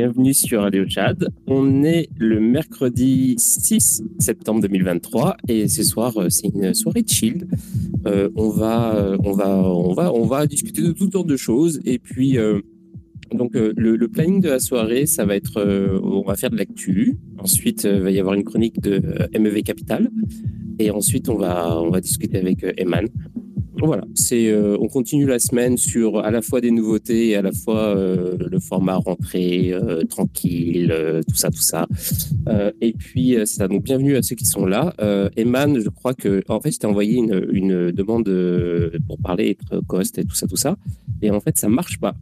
Bienvenue sur Radio Chad. On est le mercredi 6 septembre 2023 et ce soir euh, c'est une soirée chill. Euh, on va, euh, on va, on va, on va discuter de toutes sortes de choses et puis donc le, planning de la soirée, ça va être, on va faire de l'actu. Ensuite, il va y avoir une chronique de MEV Capital et ensuite on va, on va discuter avec Eman. Voilà, c'est euh, on continue la semaine sur à la fois des nouveautés et à la fois euh, le format rentrée euh, tranquille, tout ça, tout ça. et puis ça donc bienvenue à ceux qui sont là. Eman, je crois que en fait je t'ai envoyé une, une demande pour parler être cost et tout ça, tout ça, et en fait ça marche pas.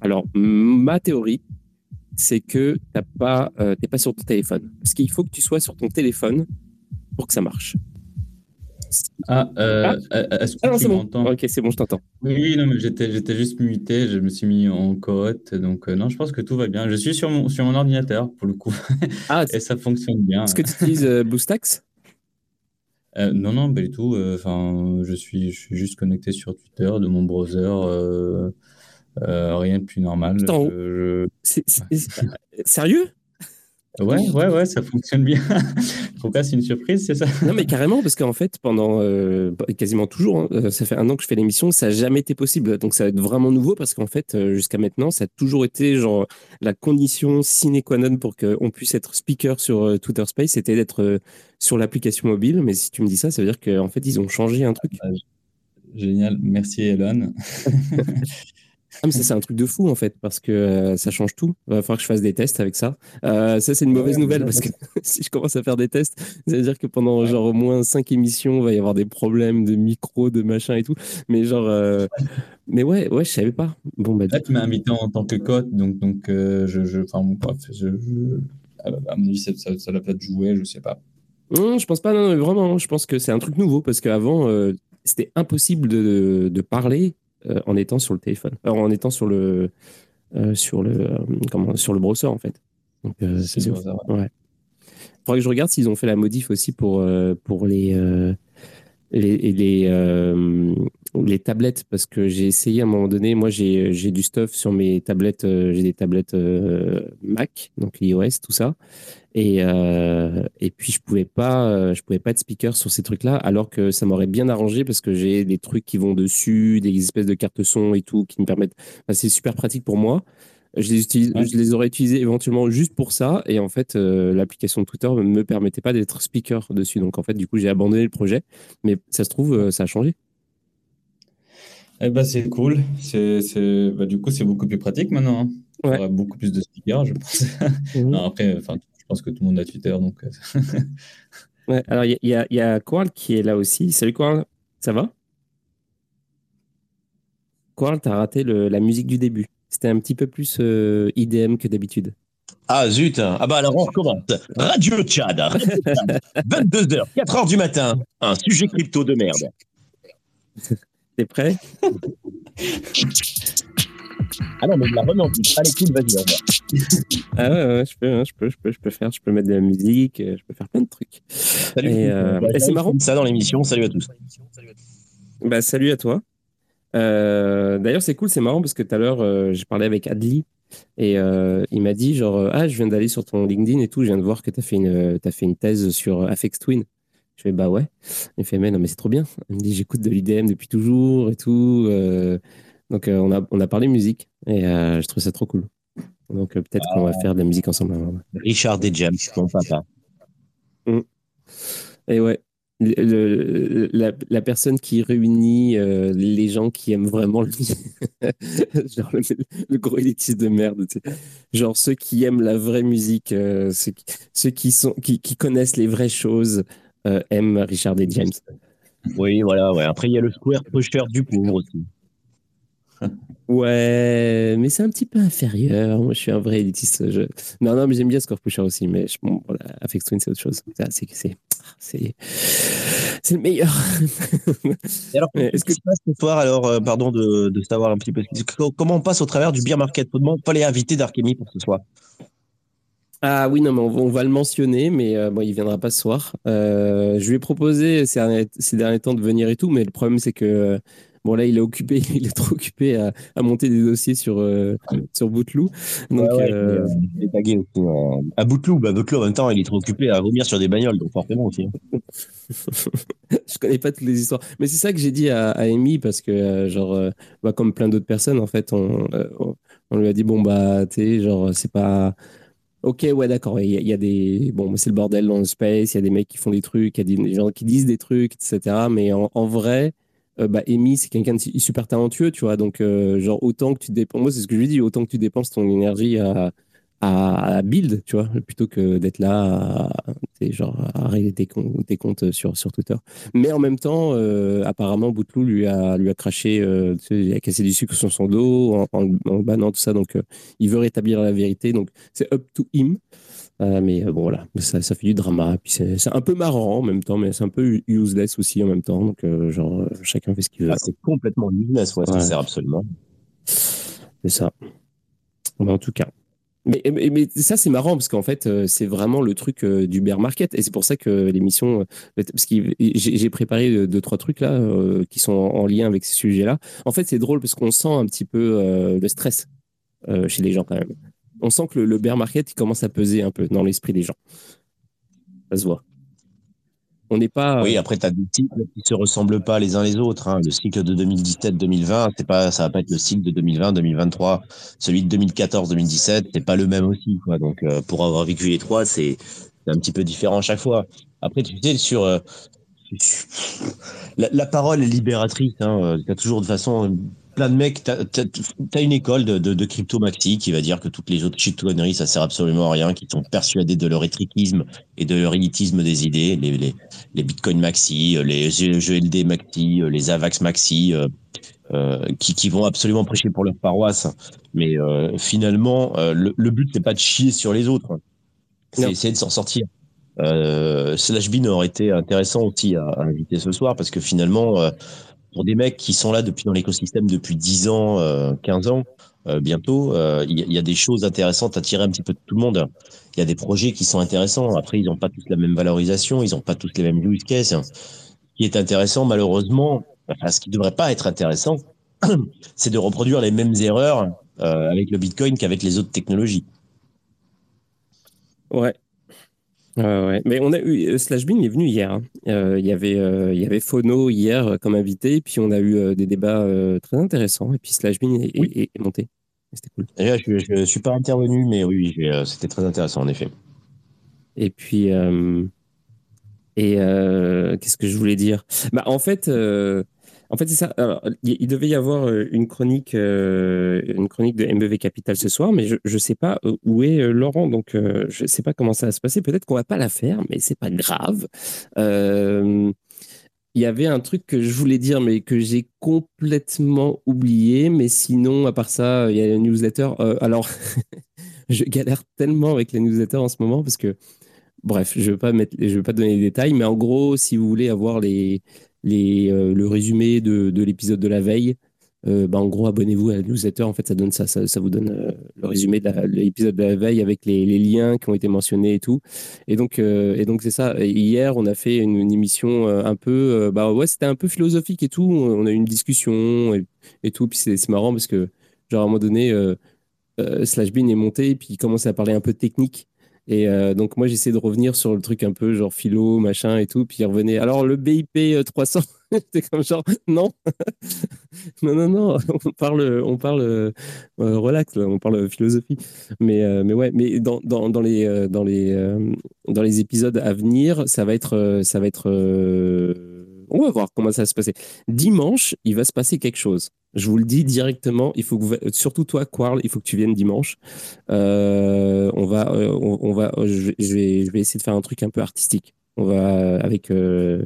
Alors ma théorie, c'est que t'as pas, t'es pas sur ton téléphone, parce qu'il faut que tu sois sur ton téléphone pour que ça marche. Ah, euh, ah. Euh, est-ce que ah tu m'entends Ok, c'est bon, je t'entends. Oui, non, mais j'étais, j'étais juste muté, je me suis mis en cote, donc euh, non, je pense que tout va bien. Je suis sur mon, sur mon ordinateur, pour le coup, ah, et ça fonctionne bien. Est-ce que tu utilises BoostX Non, non, pas du tout. Enfin, je, suis, je suis juste connecté sur Twitter de mon browser, rien de plus normal. Sérieux? Ouais, ouais, ouais, ça fonctionne bien. Pourquoi c'est une surprise, c'est ça? Non, mais carrément, parce qu'en fait, pendant euh, quasiment toujours, hein, euh, ça fait un an que je fais l'émission, ça n'a jamais été possible. Donc ça va être vraiment nouveau parce qu'en fait, euh, jusqu'à maintenant, ça a toujours été genre la condition sine qua non pour qu'on puisse être speaker sur Twitter Space, c'était d'être sur l'application mobile. Mais si tu me dis ça, ça veut dire qu'en fait, ils ont changé un truc. Ah, génial, merci Elon. Ah, mais ça, c'est un truc de fou, en fait, parce que euh, ça change tout. Il va falloir que je fasse des tests avec ça. Euh, ça, c'est une mauvaise nouvelle, parce que si je commence à faire des tests, ça veut dire que pendant genre au moins cinq émissions, il va y avoir des problèmes de micro, de machin et tout. Mais genre. Euh, mais ouais, ouais, je savais pas. Bon, bah, Là, tu m'as invité en tant que cote, donc, donc je. je enfin, bref, je, à mon avis, ça, ça, doit peut-être jouer, je sais pas. Non, je pense pas, non, vraiment, je pense que c'est un truc nouveau, parce qu'avant, c'était impossible de, de parler euh, en étant sur le téléphone, en étant sur le, euh, sur le, euh, comment, sur le browser en fait. Donc, c'est Il faudrait que je regarde s'ils ont fait la modif aussi pour, pour les, les, les, les, tablettes, parce que j'ai essayé à un moment donné, moi j'ai du stuff sur mes tablettes, j'ai des tablettes Mac, donc iOS, tout ça. Et, euh, et puis je pouvais pas, euh, je pouvais pas être speaker sur ces trucs-là, alors que ça m'aurait bien arrangé parce que j'ai des trucs qui vont dessus, des espèces de cartes son et tout qui me permettent. c'est super pratique pour moi. Je les, utilise, je les aurais utilisés éventuellement juste pour ça. Et en fait, euh, l'application Twitter ne me permettait pas d'être speaker dessus. Donc en fait, du coup, j'ai abandonné le projet. Mais ça se trouve, ça a changé. Eh ben, c'est cool. C'est, bah, du coup, c'est beaucoup plus pratique maintenant. Hein. Aura beaucoup plus de speakers, je pense. Mmh. non, après, enfin, je pense que tout le monde a Twitter. Donc... Euh, ouais, alors, il y, y, a Quarl qui est là aussi. Salut Quarl, ça va? Quarl, t'as raté le, la musique du début. C'était un petit peu plus euh, IDM que d'habitude. Ah zut Ah bah alors on recommence. Radio Tchad, 22h, 4h du matin, un sujet crypto de merde. T'es prêt? Ah non, mais il la remet en plus. Allez, cool, vas-y, Ah ouais, ouais, je peux, hein, je peux, je peux, je peux faire, je peux mettre de la musique, euh, je peux faire plein de trucs. Salut. Et, euh, c'est marrant. Ça dans l'émission. Salut à tous. Bah, salut à toi. Euh, D'ailleurs, c'est cool, c'est marrant parce que tout à l'heure, euh, j'ai parlé avec Adli et euh, il m'a dit genre ah je viens d'aller sur ton LinkedIn et tout, je viens de voir que tu as fait une as fait une thèse sur Afex Twin. Je fais bah ouais. Il fait mais non mais c'est trop bien. Il me dit j'écoute de l'IDM depuis toujours et tout. Euh, donc, euh, on, a, on a parlé musique et je trouve ça trop cool. Donc, peut-être qu'on va faire de la musique ensemble. Richard James, mon papa. Mm. Et ouais, la, personne qui réunit les gens qui aiment vraiment le, genre le, gros élitiste de merde, genre ceux qui aiment la vraie musique, ceux, qui, sont, qui, qui, connaissent les vraies choses aiment Richard D. James. Oui, voilà, ouais. Après, il y a le square pusher du pauvre aussi. Ouais, mais c'est un petit peu inférieur. Moi, je suis un vrai élitiste. Je... Non, non, mais j'aime bien Score Pusher aussi. Mais je... bon, voilà, Twin, c'est autre chose. C'est, c'est, c'est, c'est le meilleur. alors, est-ce que tu passes ce soir, alors, euh, pardon de, de, savoir un petit peu comment on passe au travers du beer market? Faut fallait inviter Darkemi pour ce soir? Ah oui, non, mais on, va le mentionner, mais euh, bon, il viendra pas ce soir. Euh, je lui ai proposé ces, ces, derniers temps de venir et tout, mais le problème, c'est que Bon, là, il est occupé, il est trop occupé à, à monter des dossiers sur, euh, sur Bootloo. Donc, euh, il, est, tagué aussi. À Bootloo, bah, Bootloo, en même temps, il est trop occupé à vomir sur des bagnoles, donc forcément aussi. Hein. je connais pas toutes les histoires. Mais c'est ça que j'ai dit à, à Amy, parce que, genre, bah, comme plein d'autres personnes, en fait, on, on lui a dit, bon, bah, tu sais, genre, c'est pas Ok, ouais, d'accord. Il y, a des. Bon, c'est le bordel dans le space, il y a des mecs qui font des trucs, il y a des gens qui disent des trucs, etc. Mais en, vrai, euh, bah, Amy, c'est quelqu'un de super talentueux, tu vois. Donc, euh, genre, autant que tu dépenses. Moi, c'est ce que je lui dis, autant que tu dépenses ton énergie à, build, tu vois, plutôt que d'être là à, genre, à régler tes, comptes sur, Twitter. Mais en même temps, euh, apparemment, Boutlou lui a, lui a craché, euh, il a cassé du sucre sur son dos en, en, bannant tout ça. Donc, il veut rétablir la vérité. Donc, c'est up to him. Mais bon, voilà, ça, ça fait du drama. Puis c'est un peu marrant en même temps, mais c'est un peu useless aussi en même temps. Donc, genre, chacun fait ce qu'il veut. Ah, c'est complètement useless, ouais, ça sert absolument. C'est ça. en tout cas, mais, mais, ça, c'est marrant parce qu'en fait, euh, c'est vraiment le truc euh, du bear market. Et c'est pour ça que l'émission. Euh, parce que j'ai préparé deux, trois trucs là qui sont en, lien avec ce sujet-là. En fait, c'est drôle parce qu'on sent un petit peu le stress chez les gens quand même. On sent que le, le bear market, il commence à peser un peu dans l'esprit des gens. Ça se voit. On n'est pas. Oui, après, tu as des cycles qui se ressemblent pas les uns les autres. Hein. Le cycle de 2017-2020, c'est pas, ça va pas être le cycle de 2020-2023. Celui de 2014-2017, c'est pas le même aussi. Quoi. Donc, euh, pour avoir vécu les trois, c'est un petit peu différent à chaque fois. Après, tu sais, sur. Euh, la, parole est libératrice. Hein. Euh, tu as toujours de façon plein de mecs. Tu as, une école de, de, crypto maxi qui va dire que toutes les autres shitcoineries, ça sert absolument à rien, qui sont persuadés de leur étriquisme et de leur élitisme des idées. Les, les, les bitcoin maxi, les GLD maxi, les AVAX maxi, euh, euh, qui, qui, vont absolument prêcher pour leur paroisse. Mais euh, finalement, euh, le, le, but, c'est pas de chier sur les autres. C'est essayer de s'en sortir. Euh, Slash aurait été intéressant aussi à, à, inviter ce soir parce que finalement, euh, pour des mecs qui sont là depuis dans l'écosystème depuis 10 ans, euh, 15 ans, euh, bientôt, euh, il y, y, a des choses intéressantes à tirer un petit peu de tout le monde. Il y a des projets qui sont intéressants. Après, ils n'ont pas tous la même valorisation, ils n'ont pas tous les mêmes use cases. Ce qui est intéressant, malheureusement, ce qui ne devrait pas être intéressant, c'est de reproduire les mêmes erreurs euh, avec le Bitcoin qu'avec les autres technologies. Ouais, ouais. Mais on a eu euh, Slashbean est venu hier. Hein. Euh, il y avait euh, il y avait Phono hier euh, comme invité, puis on a eu euh, des débats très intéressants. Et puis Slashbean est, oui. est, est, monté. C'était cool. Là, je ne suis pas intervenu, mais oui, c'était très intéressant en effet. Et puis et qu'est-ce que je voulais dire? Bah en fait. En fait, c'est ça. Alors, il devait y avoir euh, une chronique, euh, une chronique de MBV Capital ce soir, mais je ne sais pas euh, où est Laurent, donc je ne sais pas comment ça va se passer. Peut-être qu'on va pas la faire, mais c'est pas grave. Il y avait un truc que je voulais dire, mais que j'ai complètement oublié. Mais sinon, à part ça, il y a la newsletter. alors, je galère tellement avec la newsletter en ce moment parce que, bref, je ne vais pas donner les détails, mais en gros, si vous voulez avoir les euh, le résumé de, de l'épisode de la veille. Euh, bah, en gros, abonnez-vous à la newsletter. En fait, ça donne ça, ça, vous donne euh, le résumé de l'épisode de, la veille avec les, les, liens qui ont été mentionnés et tout. Et donc, et donc c'est ça. Hier, on a fait une, émission un peu, bah ouais, c'était un peu philosophique et tout. On a eu une discussion et, et tout. Puis c'est marrant parce que, genre à un moment donné, Slashbean est monté et puis il commençait à parler un peu technique. Et euh, donc, moi, j'essaie de revenir sur le truc un peu genre philo, machin et tout. Puis il. Alors, le BIP 300, c'était comme genre, non, non, non, non, on parle, on parle euh, relax, on parle philosophie. Mais, euh, mais ouais, mais dans, dans, dans les, euh, dans, les, euh, dans les épisodes à venir, ça va être. Ça va être on va voir comment ça va se passer. Dimanche, il va se passer quelque chose. Je vous le dis directement, il faut que vous, surtout toi, Quarl, il faut que tu viennes dimanche. Euh, on va, euh, on, on, va, je, je, vais, je vais essayer de faire un truc un peu artistique. On va avec euh,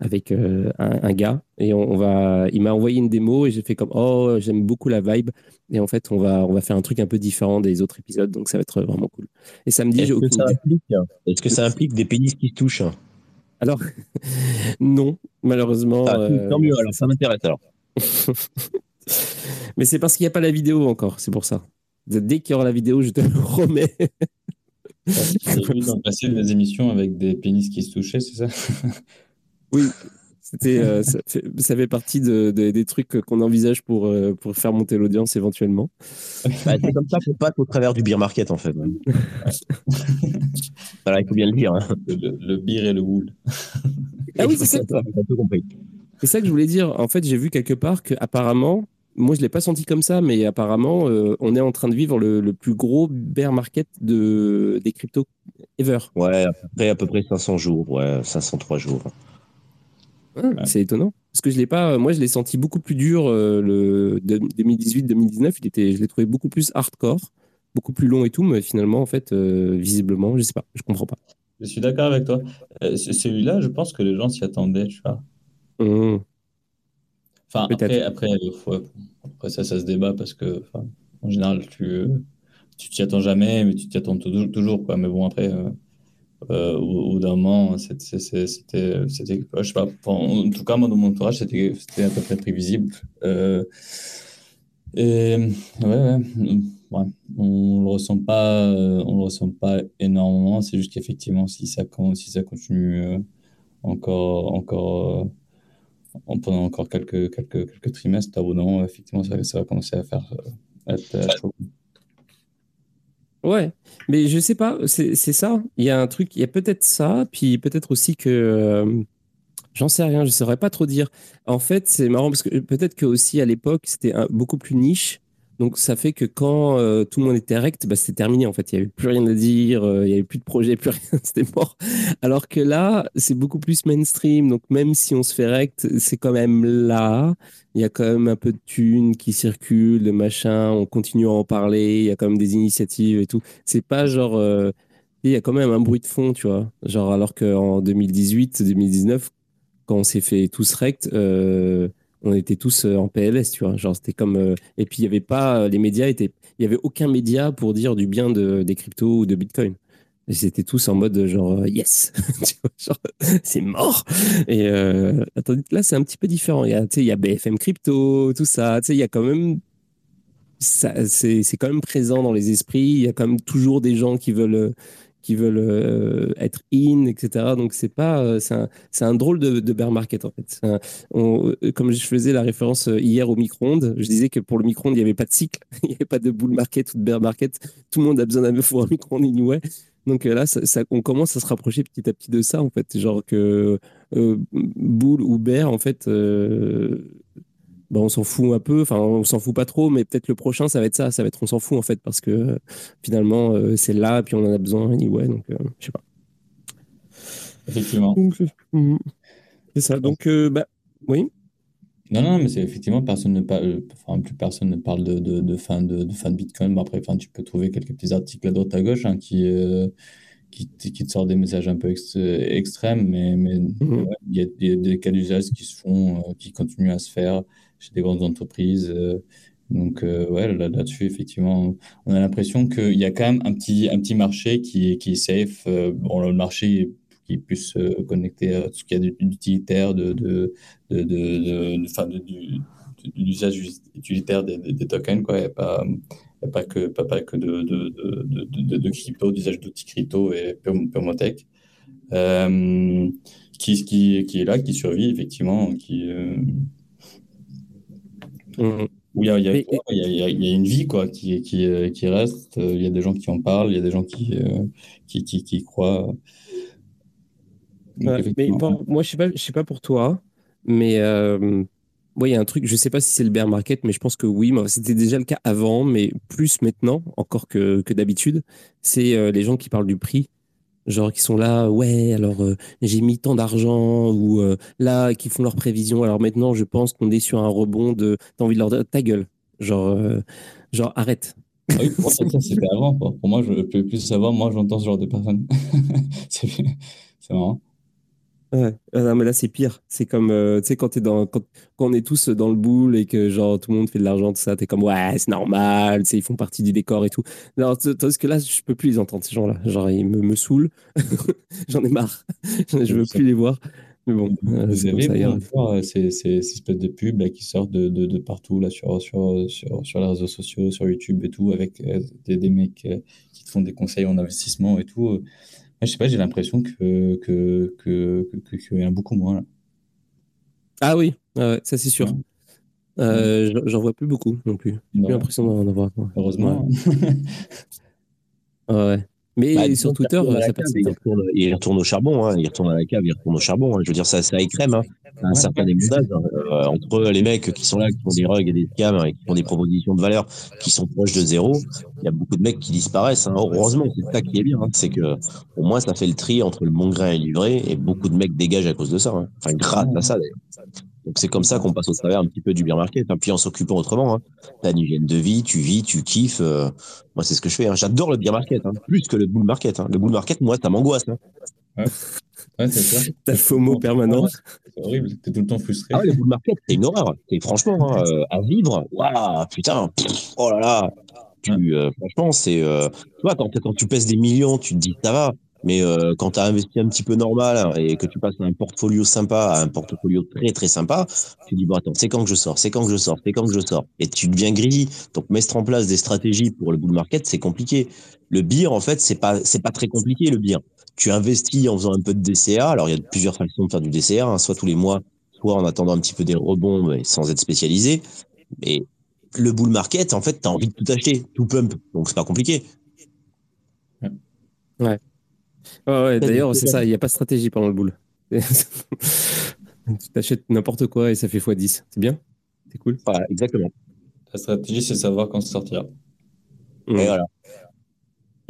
avec euh, un, un, gars et on, on va. Il m'a envoyé une démo et j'ai fait comme oh j'aime beaucoup la vibe et en fait on va on va faire un truc un peu différent des autres épisodes donc ça va être vraiment cool. Et samedi, est-ce que, ça implique, est-ce que ça implique des pénis qui se touchent? Alors, non, malheureusement. Ah, euh... Tant mieux, alors ça m'intéresse alors. Mais c'est parce qu'il n'y a pas la vidéo encore, c'est pour ça. Dès qu'il y aura la vidéo, je te le remets. J'ai vu dans le passé des émissions avec des pénis qui se touchaient, c'est ça? Oui, C'était, euh, ça, fait, partie de, des trucs qu'on envisage pour, euh, pour faire monter l'audience éventuellement. Bah, c'est comme ça qu'on passe au travers du beer market en fait. voilà, il faut bien le dire. Hein. Le, beer et le wool. Ah oui, c'est ça. C'est ça que je voulais dire. En fait, j'ai vu quelque part qu'apparemment, moi je l'ai pas senti comme ça, mais apparemment, euh, on est en train de vivre le, plus gros bear market de, des cryptos ever. Ouais, à peu près, à peu près 500 jours, ouais, 503 jours. Ah, c'est étonnant. Parce que je l'ai pas, moi je l'ai senti beaucoup plus dur euh, le 2018-2019. Il était, je l'ai trouvé beaucoup plus hardcore, beaucoup plus long et tout, mais finalement en fait, euh, visiblement, je sais pas, je comprends pas. Je suis d'accord avec toi. Celui-là, je pense que les gens s'y attendaient, tu vois. Mmh. Enfin, après, après, après, ça, ça se débat parce que, en général, tu tu t'y attends jamais, mais tu t'y attends toujours, quoi. Mais bon, après, euh, euh, au, bout d'un moment, c'était, je sais pas, en tout cas, moi, dans mon entourage, c'était, c'était à peu près prévisible. Euh, et ouais, ouais, ouais, on le ressent pas, on le ressent pas énormément. C'est juste qu'effectivement, si ça, si ça continue encore, encore pendant encore quelques, trimestres, au bout effectivement, ça, va commencer à faire euh, chaud. Ouais, mais je sais pas, c'est ça. Il y a un truc, il y a peut-être ça, puis peut-être aussi que. Euh, j'en sais rien, je saurais pas trop dire. En fait, c'est marrant parce que peut-être que aussi à l'époque, c'était beaucoup plus niche. Donc ça fait que quand euh, tout le monde était rect, bah, c'était terminé en fait. Il n'y avait plus rien à dire, euh, il n'y avait plus de projet, plus rien, c'était mort. Alors que là, c'est beaucoup plus mainstream. Donc même si on se fait rect, c'est quand même là. Il y a quand même un peu de thunes qui circulent, de machin. On continue à en parler. Il y a quand même des initiatives et tout. C'est pas genre. Euh, il y a quand même un bruit de fond, tu vois. Genre alors qu'en 2018, 2019, quand on s'est fait tous rect, on était tous euh, en PLS, tu vois. Genre, c'était comme. Euh, et puis, il n'y avait pas. Euh, les médias étaient. Il n'y avait aucun média pour dire du bien de, des cryptos ou de Bitcoin. Ils étaient tous en mode genre yes, c'est mort. Et attendez, là c'est un petit peu différent. Il y a, il y a BFM crypto, tout ça. Il y a quand même c'est quand même présent dans les esprits. Il y a quand même toujours des gens qui veulent qui veulent euh, être in, etc. Donc c'est pas, euh, c'est un, un, drôle de, bear market en fait. Euh, comme je faisais la référence hier au micro-ondes, je disais que pour le micro-ondes il n'y avait pas de cycle, il n'y avait pas de bull market ou de bear market. Tout le monde a besoin d'un micro-ondes anyway. Donc là, ça, on commence à se rapprocher petit à petit de ça en fait, genre que bull ou bear en fait bah, on s'en fout un peu, enfin on s'en fout pas trop, mais peut-être le prochain ça va être ça, ça va être on s'en fout en fait parce que finalement euh, c'est là puis on en a besoin anyway, donc euh, je sais pas. Effectivement. Mm, c'est ça. Donc euh, bah oui. Non, non, mais c'est effectivement personne ne parle, enfin, plus personne ne parle de, de, de fin de, de, fin de Bitcoin. après, enfin, tu peux trouver quelques petits articles à droite à gauche hein, qui, qui, qui, te sortent des messages un peu extrêmes, mais mais mm-hmm. il y, a des cas d'usage qui se font, qui continuent à se faire chez des grandes entreprises. Euh, donc, euh, ouais, là-dessus, effectivement, on a l'impression qu'il y a quand même un petit, un petit marché qui est, qui est safe. Euh, bon, le marché qui est plus connecté à tout ce qu'il y a d'utilitaire, de, de, de, de, l'usage utilitaire des, des, tokens. Quoi. A pas, a pas que, pas, pas que de, de, de, de, crypto, d'usage d'outils crypto et purement tech. qui, qui, qui est là, qui survit, effectivement, qui, où il y a, y, a, une vie quoi, qui, qui, qui reste. Il y a des gens qui en parlent, il y a des gens qui, euh, qui, qui, qui, croient. mais moi, je sais pas, je sais pas pour toi, mais euh, il y a un truc, je sais pas si c'est le bear market, mais je pense que oui. C'était déjà le cas avant, mais plus maintenant, encore que, que d'habitude. C'est euh, les gens qui parlent du prix genre qui sont là, ouais, alors euh, j'ai mis tant d'argent, ou euh, là, qui font leurs prévisions. Alors maintenant, je pense qu'on est sur un rebond de. T'as envie de leur dire, ta gueule. Genre, euh, genre arrête. Ah oui, pour moi, ça, c'était avant. Pour moi, je peux plus savoir. Moi, j'entends ce genre de personnes. c'est marrant. Ouais. Ah mais là, c'est pire. C'est comme, euh, tu sais, quand, dans, quand, on est tous dans le boule et que genre tout le monde fait de l'argent, tout ça, t'es comme, ouais, c'est normal, ils font partie du décor et tout. Alors, tandis que là, je peux plus les entendre, ces gens-là. Genre, ils me, me saoulent. J'en ai marre. je veux plus les voir. Mais bon, euh, vous avez euh, ces, ces, espèces de pubs qui sortent de, de, de, partout là, sur, sur, sur, sur, les réseaux sociaux, sur YouTube et tout, avec des, des mecs qui te font des conseils en investissement et tout je sais pas, j'ai l'impression que, que, que, que, qu'il y en a beaucoup moins. Là. Ah oui, ça c'est sûr. Euh, j'en vois plus beaucoup non plus. J'ai plus l'impression d'en avoir. Heureusement. ouais. Mais bah, sur Twitter, ça passe. Il retourne, il retourne, au charbon, hein. il retourne à la cave, il retourne au charbon. Hein. Je veux dire, ça, ça écrème hein. un certain émondage hein. euh, entre les mecs qui sont là, qui font des rugs et des scams et qui font des propositions de valeur qui sont proches de zéro. Il y a beaucoup de mecs qui disparaissent. Hein. Heureusement, c'est ça qui est bien, hein. c'est que au moins ça fait le tri entre le bon grain et le livré et beaucoup de mecs dégagent à cause de ça. Enfin, grâce à ça d'ailleurs. Donc c'est comme ça qu'on passe au travers un petit peu du beer market, hein. puis en s'occupant autrement. Hein. T'as une hygiène de vie, tu vis, tu kiffes. Euh, moi, c'est ce que je fais. Hein. J'adore le beer market, hein. plus que le bull market. Hein. Le bull market, moi, ça m'angoisse. Hein. Ouais, ouais c'est ça. T'as le FOMO permanent. C'est horrible, t'es tout le temps frustré. Ah ouais, le bull market, c'est une horreur. Et franchement, hein, euh, à vivre, waouh, putain, oh là là. Tu, euh, franchement, c'est. Euh, tu vois, quand, quand tu pèses des millions, tu te dis ça va. Mais euh, quand tu as investi un petit peu normal et que tu passes d'un portfolio sympa à un portfolio très très sympa, tu dis bon attends, c'est quand que je sors, c'est quand que je sors, c'est quand que je sors? Et tu deviens gris. Donc mettre en place des stratégies pour le bull market, c'est compliqué. Le beer, en fait, c'est pas c'est pas très compliqué le beer. Tu investis en faisant un peu de DCA. Alors il y a plusieurs façons de faire du DCA, hein, soit tous les mois, soit en attendant un petit peu des rebonds, mais sans être spécialisé. Mais le bull market, en fait, tu as envie de tout acheter, tout pump. Donc c'est pas compliqué. Ouais. Ouais, D'ailleurs, c'est ça, il n'y a pas de stratégie pendant le boule. tu t'achètes n'importe quoi et ça fait x10. C'est bien C'est cool Voilà, exactement. La stratégie, c'est savoir quand sortir. Et voilà.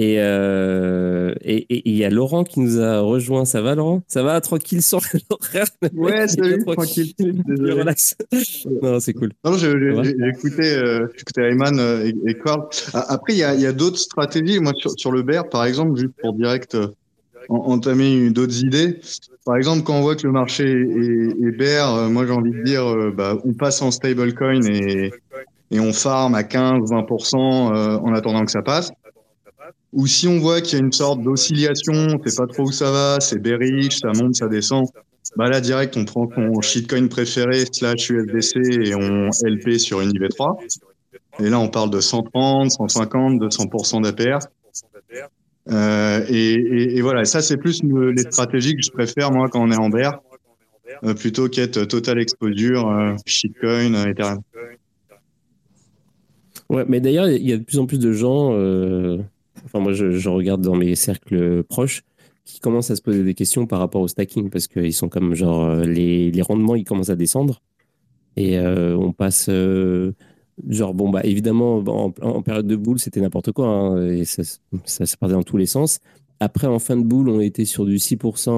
Euh, et il et, y a Laurent qui nous a rejoint. Ça va, Laurent? Ça va Tranquille sur l'horaire? Ouais, salut, tranquille. Relax. non, c'est cool. Non, j'ai écouté, euh, Ayman euh, et, et Carl. Après, il y a, y a d'autres stratégies. Moi, sur, sur le BER, par exemple, juste pour direct euh, entamer d'autres idées. Par exemple, quand on voit que le marché est, est bear, euh, moi j'ai envie de dire, euh, bah, on passe en stablecoin et, et on farm à 15-20% euh, en attendant que ça passe. Ou si on voit qu'il y a une sorte d'oscillation, on sait pas trop où ça va, c'est bearish, ça monte, ça descend. Bah là, direct, on prend son shitcoin préféré slash USDC et on LP sur une IV3. Et là, on parle de 130, 150, 200% d'APR. Euh, et, voilà, ça c'est plus les stratégies que je préfère moi quand on est en bear, euh, plutôt qu'être total exposure, euh, shitcoin, Ethereum. Ouais, mais d'ailleurs, il y a de plus en plus de gens, enfin moi je, je, regarde dans mes cercles proches, qui commencent à se poser des questions par rapport au stacking, parce qu'ils sont comme genre, les, les, rendements ils commencent à descendre, et on passe Genre, bon, bah, évidemment, en, période de boule, c'était n'importe quoi, hein, et ça, ça, partait dans tous les sens. Après, en fin de boule, on était sur du 6%,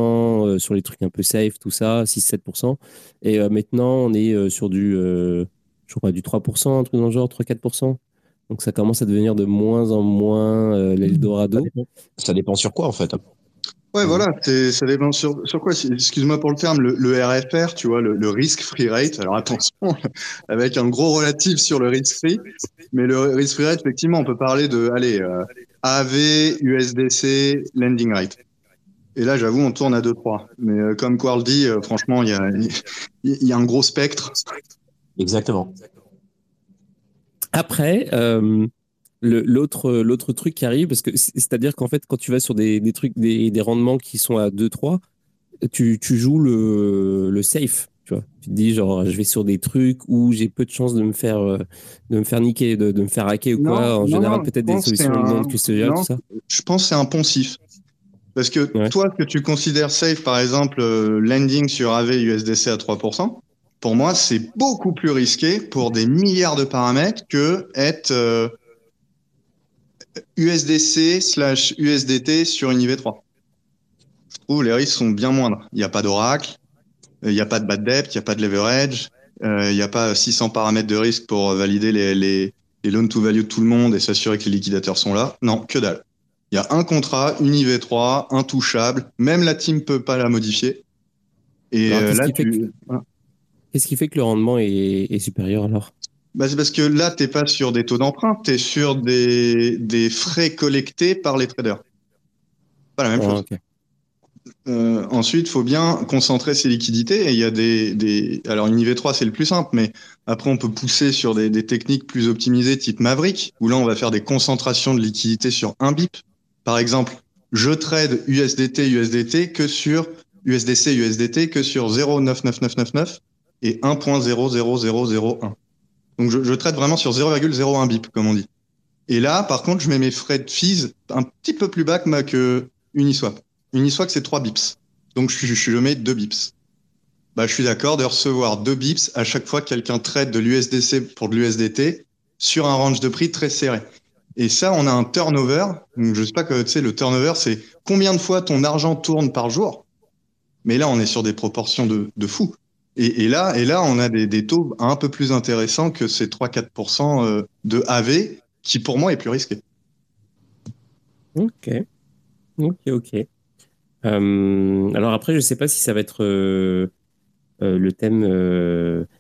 euh, sur les trucs un peu safe, tout ça, 6-7%. Et euh, maintenant, on est euh, sur du, je crois, du 3%, un truc dans le genre, 3-4%. Donc ça commence à devenir de moins en moins l'Eldorado. Ça, ça dépend sur quoi, en fait Ouais, voilà, ça dépend sur, sur quoi. Excuse-moi pour le terme, le, RFR, tu vois, le, risk free rate. Alors attention, avec un gros relatif sur le risk free, mais le risk free rate, effectivement, on peut parler de, allez, euh, AV, USDC, lending rate. Et là, j'avoue, on tourne à 2-3. Mais euh, comme Quarl dit, euh, franchement, il y a, y a un gros spectre. Exactement. Après, l'autre l'autre truc qui arrive parce que c'est à dire qu'en fait quand tu vas sur des, des trucs des, des, rendements qui sont à 2 3 tu, tu joues le, le safe tu vois. Tu te dis genre je vais sur des trucs où j'ai peu de chances de me faire euh, de me faire niquer de, de me faire hacker ou quoi. En général peut-être des solutions non. custodiales tout ça. Je pense c'est un poncif. Parce que toi que tu considères safe par exemple euh, lending sur AV USDC à 3% pour moi c'est beaucoup plus risqué pour des milliards de paramètres que être euh, USDC slash USDT sur une IV3. Je trouve les risques sont bien moindres. Il n'y a pas d'oracle, il n'y a pas de bad debt, il n'y a pas de leverage, euh, il n'y a pas 600 paramètres de risque pour valider les, les, les loan to value de tout le monde et s'assurer que les liquidateurs sont là. Non, que dalle. Il y a un contrat, une IV3, intouchable. Même la team peut pas la modifier. Et euh, là, Qu'est-ce qui fait que le rendement est supérieur alors? Bah, c'est parce que là, tu n'es pas sur des taux d'emprunt, tu es sur des, des, frais collectés par les traders. Pas la même chose. Euh, ensuite, il faut bien concentrer ses liquidités. Et il y a des, des... Alors, une IV3, c'est le plus simple, mais après, on peut pousser sur des, des, techniques plus optimisées, type Maverick, où là, on va faire des concentrations de liquidités sur un BIP. Par exemple, je trade USDT, USDT que sur USDC, USDT que sur 0,99999 et 1.00001. Donc je, traite vraiment sur 0,01 bip, comme on dit. Et là, par contre, je mets mes frais de fees un petit peu plus bas que Uniswap. Uniswap, c'est 3 bips. Donc je, je, je mets 2 bips. Bah, je suis d'accord de recevoir 2 bips à chaque fois que quelqu'un traite de l'USDC pour de l'USDT sur un range de prix très serré. Et ça, on a un turnover. Donc, je sais pas que tu sais, le turnover, c'est combien de fois ton argent tourne par jour. Mais là, on est sur des proportions de, de fou. Et, là, et là, on a des, taux un peu plus intéressants que ces 3-4% euh, de AV, qui pour moi est plus risqué. Ok. Ok, ok. Euh, alors après, je ne sais pas si ça va être euh, le thème.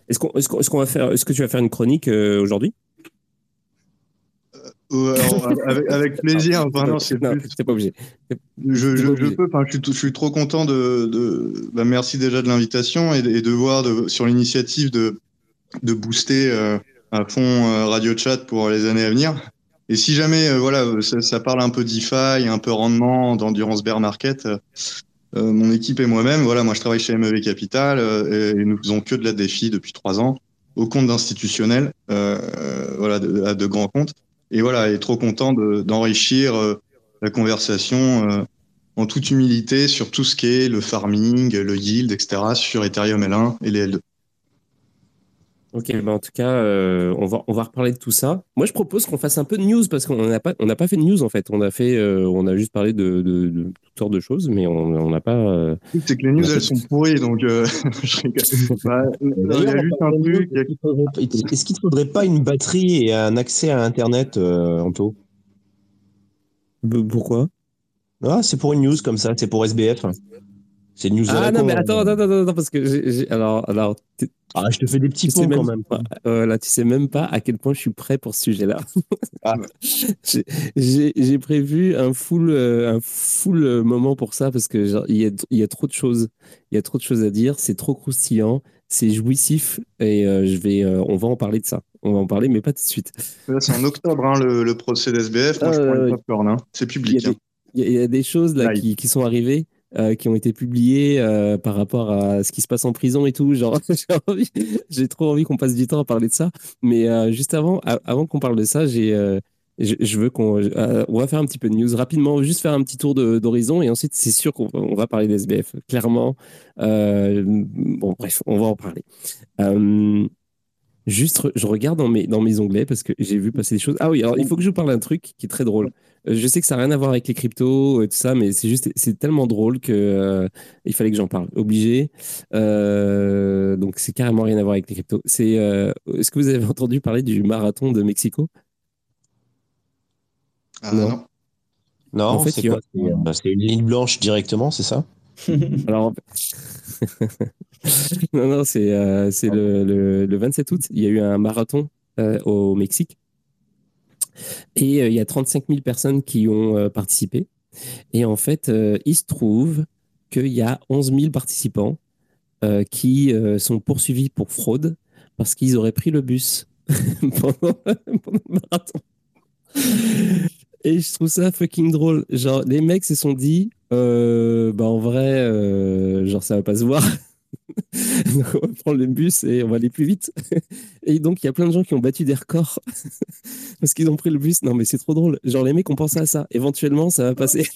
Est-ce qu'on est qu'on va faire Est-ce que tu vas faire une chronique aujourd'hui? avec, avec, plaisir. Enfin, non, c'est pas obligé. Je, je, je peux. Enfin, je, suis, je suis trop content de. de bah, merci déjà de l'invitation et, et, de voir de, sur l'initiative de, de booster euh, à fond euh, Radio Chat pour les années à venir. Et si jamais, euh, voilà, ça, ça, parle un peu DeFi, un peu rendement, d'endurance bear market, mon équipe et moi-même, voilà, moi je travaille chez MEV Capital et, nous faisons que de la défi depuis trois ans au compte d'institutionnels, voilà, de, à de grands comptes. Et voilà, est trop content d'enrichir euh, la conversation euh, en toute humilité sur tout ce qui est le farming, le yield, etc. sur Ethereum L1 et les L2. Ok, bah en tout cas, euh, on, va, on va reparler de tout ça. Moi, je propose qu'on fasse un peu de news parce qu'on n'a pas, on pas fait de news en fait. On a, fait, on a juste parlé de, de, de, toutes sortes de choses, mais on n'a pas. C'est que les news, elles sont pourries, donc je bah, Est-ce qu'il ne faudrait pas une batterie et un accès à Internet, Anto? Pourquoi? Ah, C'est pour une news comme ça, c'est pour SBF. C'est une news Ah non, mais attends, attends, attends, attends, parce que j'ai. Alors, alors ah, je te fais des petits points quand même. Pas, tu sais même pas à quel point je suis prêt pour ce sujet-là. Ah. j'ai prévu un full, euh, un full moment pour ça parce que il y a, y a, trop de choses. Il y a trop de choses à dire. C'est trop croustillant. C'est jouissif et euh, je vais, euh, on va en parler de ça. On va en parler, mais pas tout de suite. C'est en octobre hein, le, le, procès d'SBF. Hein. C'est public. Il y, a des choses là qui, qui, sont arrivées euh, qui ont été publiés euh, par rapport à ce qui se passe en prison et tout. Genre, j'ai trop envie qu'on passe du temps à parler de ça. Mais euh, juste avant, avant qu'on parle de ça, j'ai, je, veux qu'on, on va faire un petit peu de news rapidement, juste faire un petit tour d'horizon et ensuite c'est sûr qu'on va, parler d'SBF. Clairement, bon bref, on va en parler. Juste, je regarde dans mes, dans mes onglets parce que j'ai vu passer des choses. Ah oui, alors il faut que je vous parle d'un truc qui est très drôle. Euh, je sais que ça n'a rien à voir avec les cryptos et tout ça, mais c'est juste, c'est tellement drôle que euh, il fallait que j'en parle. Obligé. Euh, donc c'est carrément rien à voir avec les cryptos. C'est, est-ce que vous avez entendu parler du marathon de Mexico? Ah, Non. Non, en fait, c'est bah, C'est une ligne blanche directement, c'est ça? Alors, non, non, c'est euh, le, le, 27 août. Il y a eu un marathon euh, au Mexique. Et euh, il y a 35 000 personnes qui ont participé. Et en fait, il se trouve qu'il y a 11 000 participants qui sont poursuivis pour fraude parce qu'ils auraient pris le bus pendant, le marathon. Et je trouve ça fucking drôle. Genre, les mecs se sont dit, euh, bah en vrai, euh, genre, ça va pas se voir. on va prendre le bus et on va aller plus vite. et donc, il y a plein de gens qui ont battu des records parce qu'ils ont pris le bus. Non, mais c'est trop drôle. Genre, les mecs ont pensé à ça. Éventuellement, ça va passer.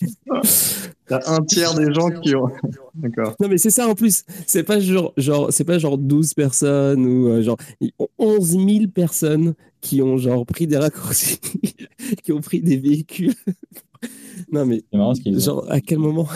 T'as un tiers des gens qui ont. D'accord. Non, mais c'est ça en plus. C'est pas genre, genre, c'est pas genre 12 personnes ou euh, genre 11 000 personnes qui ont genre pris des raccourcis, qui ont pris des véhicules. non, mais genre, à quel moment?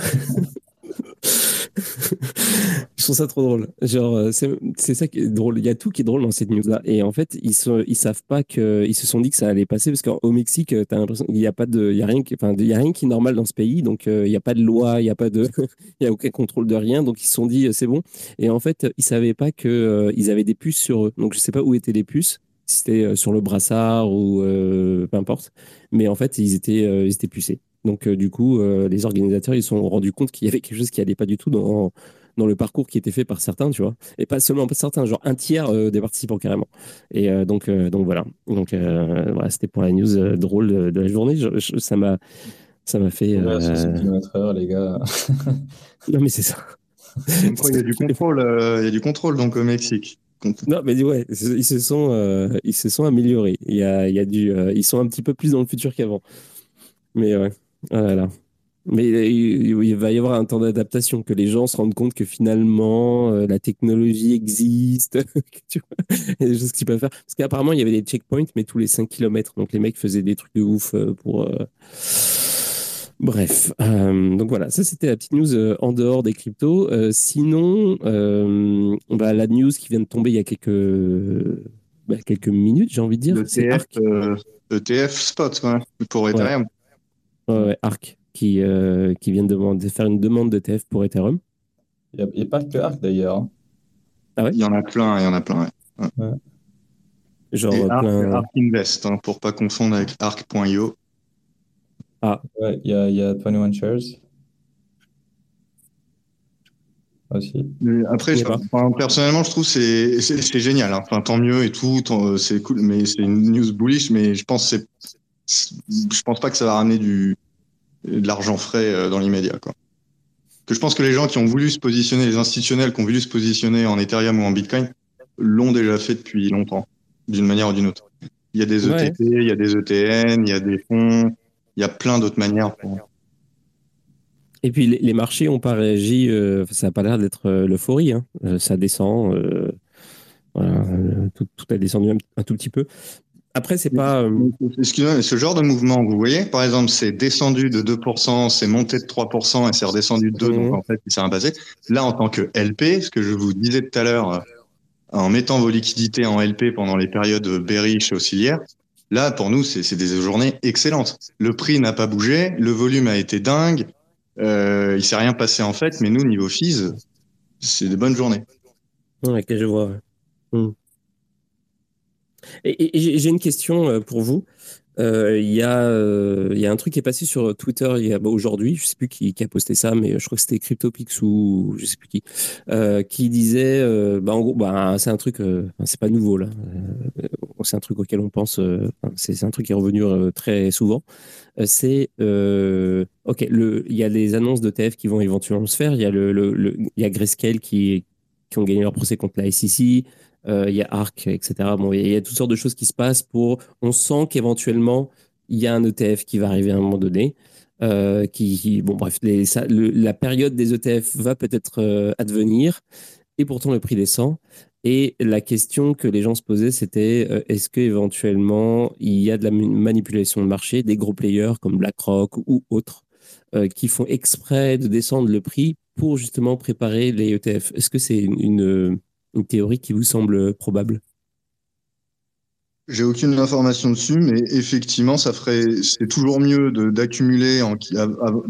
je trouve ça trop drôle. Genre, euh, c'est ça qui est drôle. Il y a tout qui est drôle dans cette news-là. Et en fait, ils, se, ils savent pas que. Ils se sont dit que ça allait passer parce qu'au Mexique, euh, tu as l'impression qu'il n'y a pas de. A rien qui, enfin, a rien qui est normal dans ce pays. Donc, euh, il n'y a pas de loi, il n'y a pas de. il y a aucun contrôle de rien. Donc, ils se sont dit, c'est bon. Et en fait, ils savaient pas que ils avaient des puces sur eux. Donc, je sais pas où étaient les puces si c'était sur le brassard ou peu importe. Mais en fait, ils étaient, ils étaient pucés. Donc, du coup, les organisateurs, ils se sont rendus compte qu'il y avait quelque chose qui allait pas du tout dans, dans le parcours qui était fait par certains, tu vois. Et pas seulement par certains, genre un tiers des participants carrément. Et donc, donc voilà. Donc, voilà, c'était pour la news drôle de, la journée. ça m'a. Ça m'a fait. Ouais, heure, les gars. non, mais c'est ça. il y a du contrôle, il y a du contrôle donc au Mexique. Non, mais ouais, ils se sont, euh, ils se sont améliorés. Il y a, il y a du, euh, ils sont un petit peu plus dans le futur qu'avant. Mais ouais, voilà. Mais il, va y avoir un temps d'adaptation, que les gens se rendent compte que finalement euh, la technologie existe, il y a des choses qu'ils peuvent faire. Parce qu'apparemment il y avait des checkpoints, mais tous les 5 km, donc les mecs faisaient des trucs de ouf pour. Bref, euh, donc voilà, ça c'était la petite news euh, en dehors des cryptos. Euh, sinon, bah, la news qui vient de tomber il y a quelques, bah, quelques minutes, j'ai envie de dire. c'est Arc. ETF Spot, pour Ethereum. Ouais, Arc, qui, qui vient de, faire une demande d'ETF pour Ethereum. Il n'y a, pas que Arc d'ailleurs. Hein. Ah ouais? Il y en a plein, il y en a plein. Genre Arc, Arc Invest, hein, pour pas confondre avec Arc.io. Ah. Ouais, il y a, y a 21 Shares. Aussi. après, personnellement, je trouve que c'est génial. Hein. Enfin, tant mieux et tout, c'est cool, mais c'est une news bullish, mais je pense c'est je pense pas que ça va ramener du de l'argent frais euh, dans l'immédiat, quoi. Que je pense que les gens qui ont voulu se positionner, les institutionnels qui ont voulu se positionner en Ethereum ou en Bitcoin, l'ont déjà fait depuis longtemps, d'une manière ou d'une autre. Il y a des ETP, il y a des ETN, il y a des fonds, il y a plein d'autres manières. Et puis les, marchés n'ont pas réagi, euh, ça n'a pas l'air d'être euh, l'euphorie, hein. euh, ça descend, tout, a descendu un, tout petit peu. Après, c'est pas. Excusez-moi, mais ce genre de mouvement, vous voyez, par exemple, c'est descendu de 2%, c'est monté de 3% et c'est redescendu de 2%, donc mhm. en fait, c'est un passé. Là, en tant que LP, ce que je vous disais tout à l'heure, en mettant vos liquidités en LP pendant les périodes bearish et oscilières, Là, pour nous, c'est des journées excellentes. Le prix n'a pas bougé, le volume a été dingue, euh, il s'est rien passé en fait, mais nous, niveau fees, c'est des bonnes journées. Ok, je vois. Hmm. J'ai une question euh, pour vous. Euh, il y, euh, a un truc qui est passé sur Twitter bah, aujourd'hui, je sais plus qui, a posté ça, mais je crois que c'était CryptoPix ou je sais plus qui, euh, qui disait, euh, bah, en gros, bah, c'est un truc, c'est pas nouveau là, c'est un truc auquel on pense, c'est un truc qui est revenu très souvent. c'est, ok, il y a des annonces d'ETF qui vont éventuellement se faire, il y a le, le, Grayscale qui ont gagné leur procès contre la SEC. Euh, il y a Arc, etc. Bon, il y a toutes sortes de choses qui se passent pour. On sent qu'éventuellement, il y a un ETF qui va arriver à un moment donné. Euh, qui, bon, bref, la période des ETF va peut-être euh, advenir, et pourtant le prix descend. Et la question que les gens se posaient, c'était est-ce qu'éventuellement il y a de la manipulation de marché, des gros players comme BlackRock ou autres, qui font exprès de descendre le prix pour justement préparer les ETF Est-ce que c'est une, une théorie qui vous semble probable? J'ai aucune information dessus, mais effectivement, ça ferait, c'est toujours mieux d'accumuler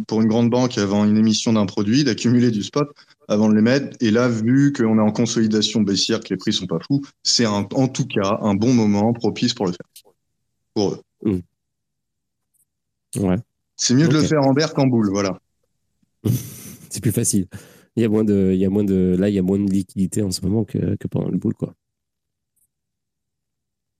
pour une grande banque avant une émission d'un produit, d'accumuler du spot avant de les mettre. Et là, vu qu'on est en consolidation baissière, que les prix sont pas fous, c'est en tout cas un bon moment propice pour le faire. Pour eux. Ouais. C'est mieux de le faire en bear qu'en boule, voilà. c'est plus facile. Il y a moins de, il y a moins de, là, il y a moins de liquidité en ce moment que, que pendant le bull, quoi.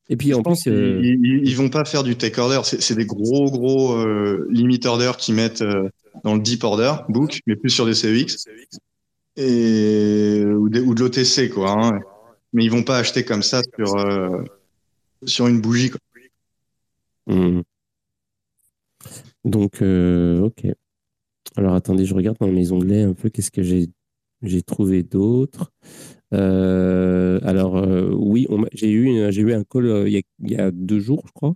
Et puis en plus, euh, ils, vont pas faire du take order. C'est des gros gros euh, limit order qui mettent euh, dans le deep order book, mais plus sur des CEX et ou, ou de l'OTC quoi. Hein. Mais ils vont pas acheter comme ça sur sur une bougie. Quoi. Mmh. Donc ok. Alors attendez, je regarde dans mes onglets un peu qu'est-ce que j'ai trouvé d'autres. Euh, alors euh, oui, j'ai eu un call euh, il, y a, deux jours, je crois,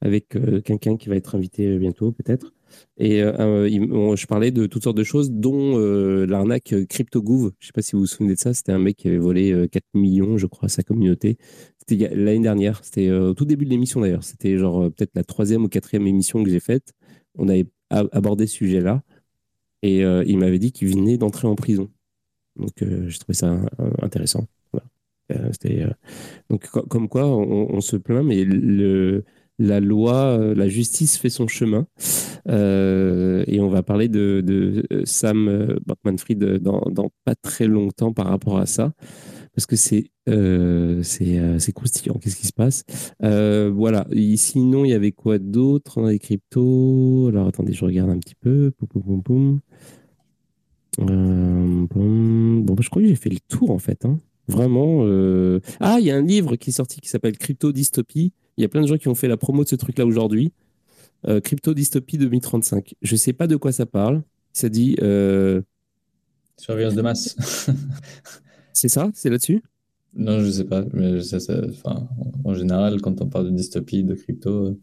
avec quelqu'un qui va être invité bientôt peut-être. Et je parlais de toutes sortes de choses, dont l'arnaque CryptoGouv. Je ne sais pas si vous vous souvenez de ça. C'était un mec qui avait volé 4 millions, je crois, à sa communauté. C'était l'année dernière. C'était au tout début de l'émission d'ailleurs. C'était genre peut-être la troisième ou quatrième émission que j'ai faite. On avait abordé ce sujet-là. Et euh, il m'avait dit qu'il venait d'entrer en prison. Donc, euh, j'ai trouvé ça euh, intéressant. donc, comme quoi, on, se plaint, mais la loi, la justice fait son chemin. et on va parler de, Sam Bankman-Fried dans, pas très longtemps par rapport à ça parce que c'est c'est croustillant. Qu'est-ce qui se passe? Voilà. sinon, il y avait quoi d'autre dans les cryptos? Alors, attendez, je regarde un petit peu. Poum, poum, euh, bon, bah, je crois que j'ai fait le tour en fait. Hein. Vraiment. Euh, ah, il y a un livre qui est sorti qui s'appelle Crypto Dystopie. Il y a plein de gens qui ont fait la promo de ce truc-là aujourd'hui. Euh, Crypto Dystopie 2035. Je ne sais pas de quoi ça parle. Ça dit. Euh... Surveillance de masse. c'est ça? C'est là-dessus? Non, je ne sais pas. Mais en général, quand on parle de dystopie, de crypto.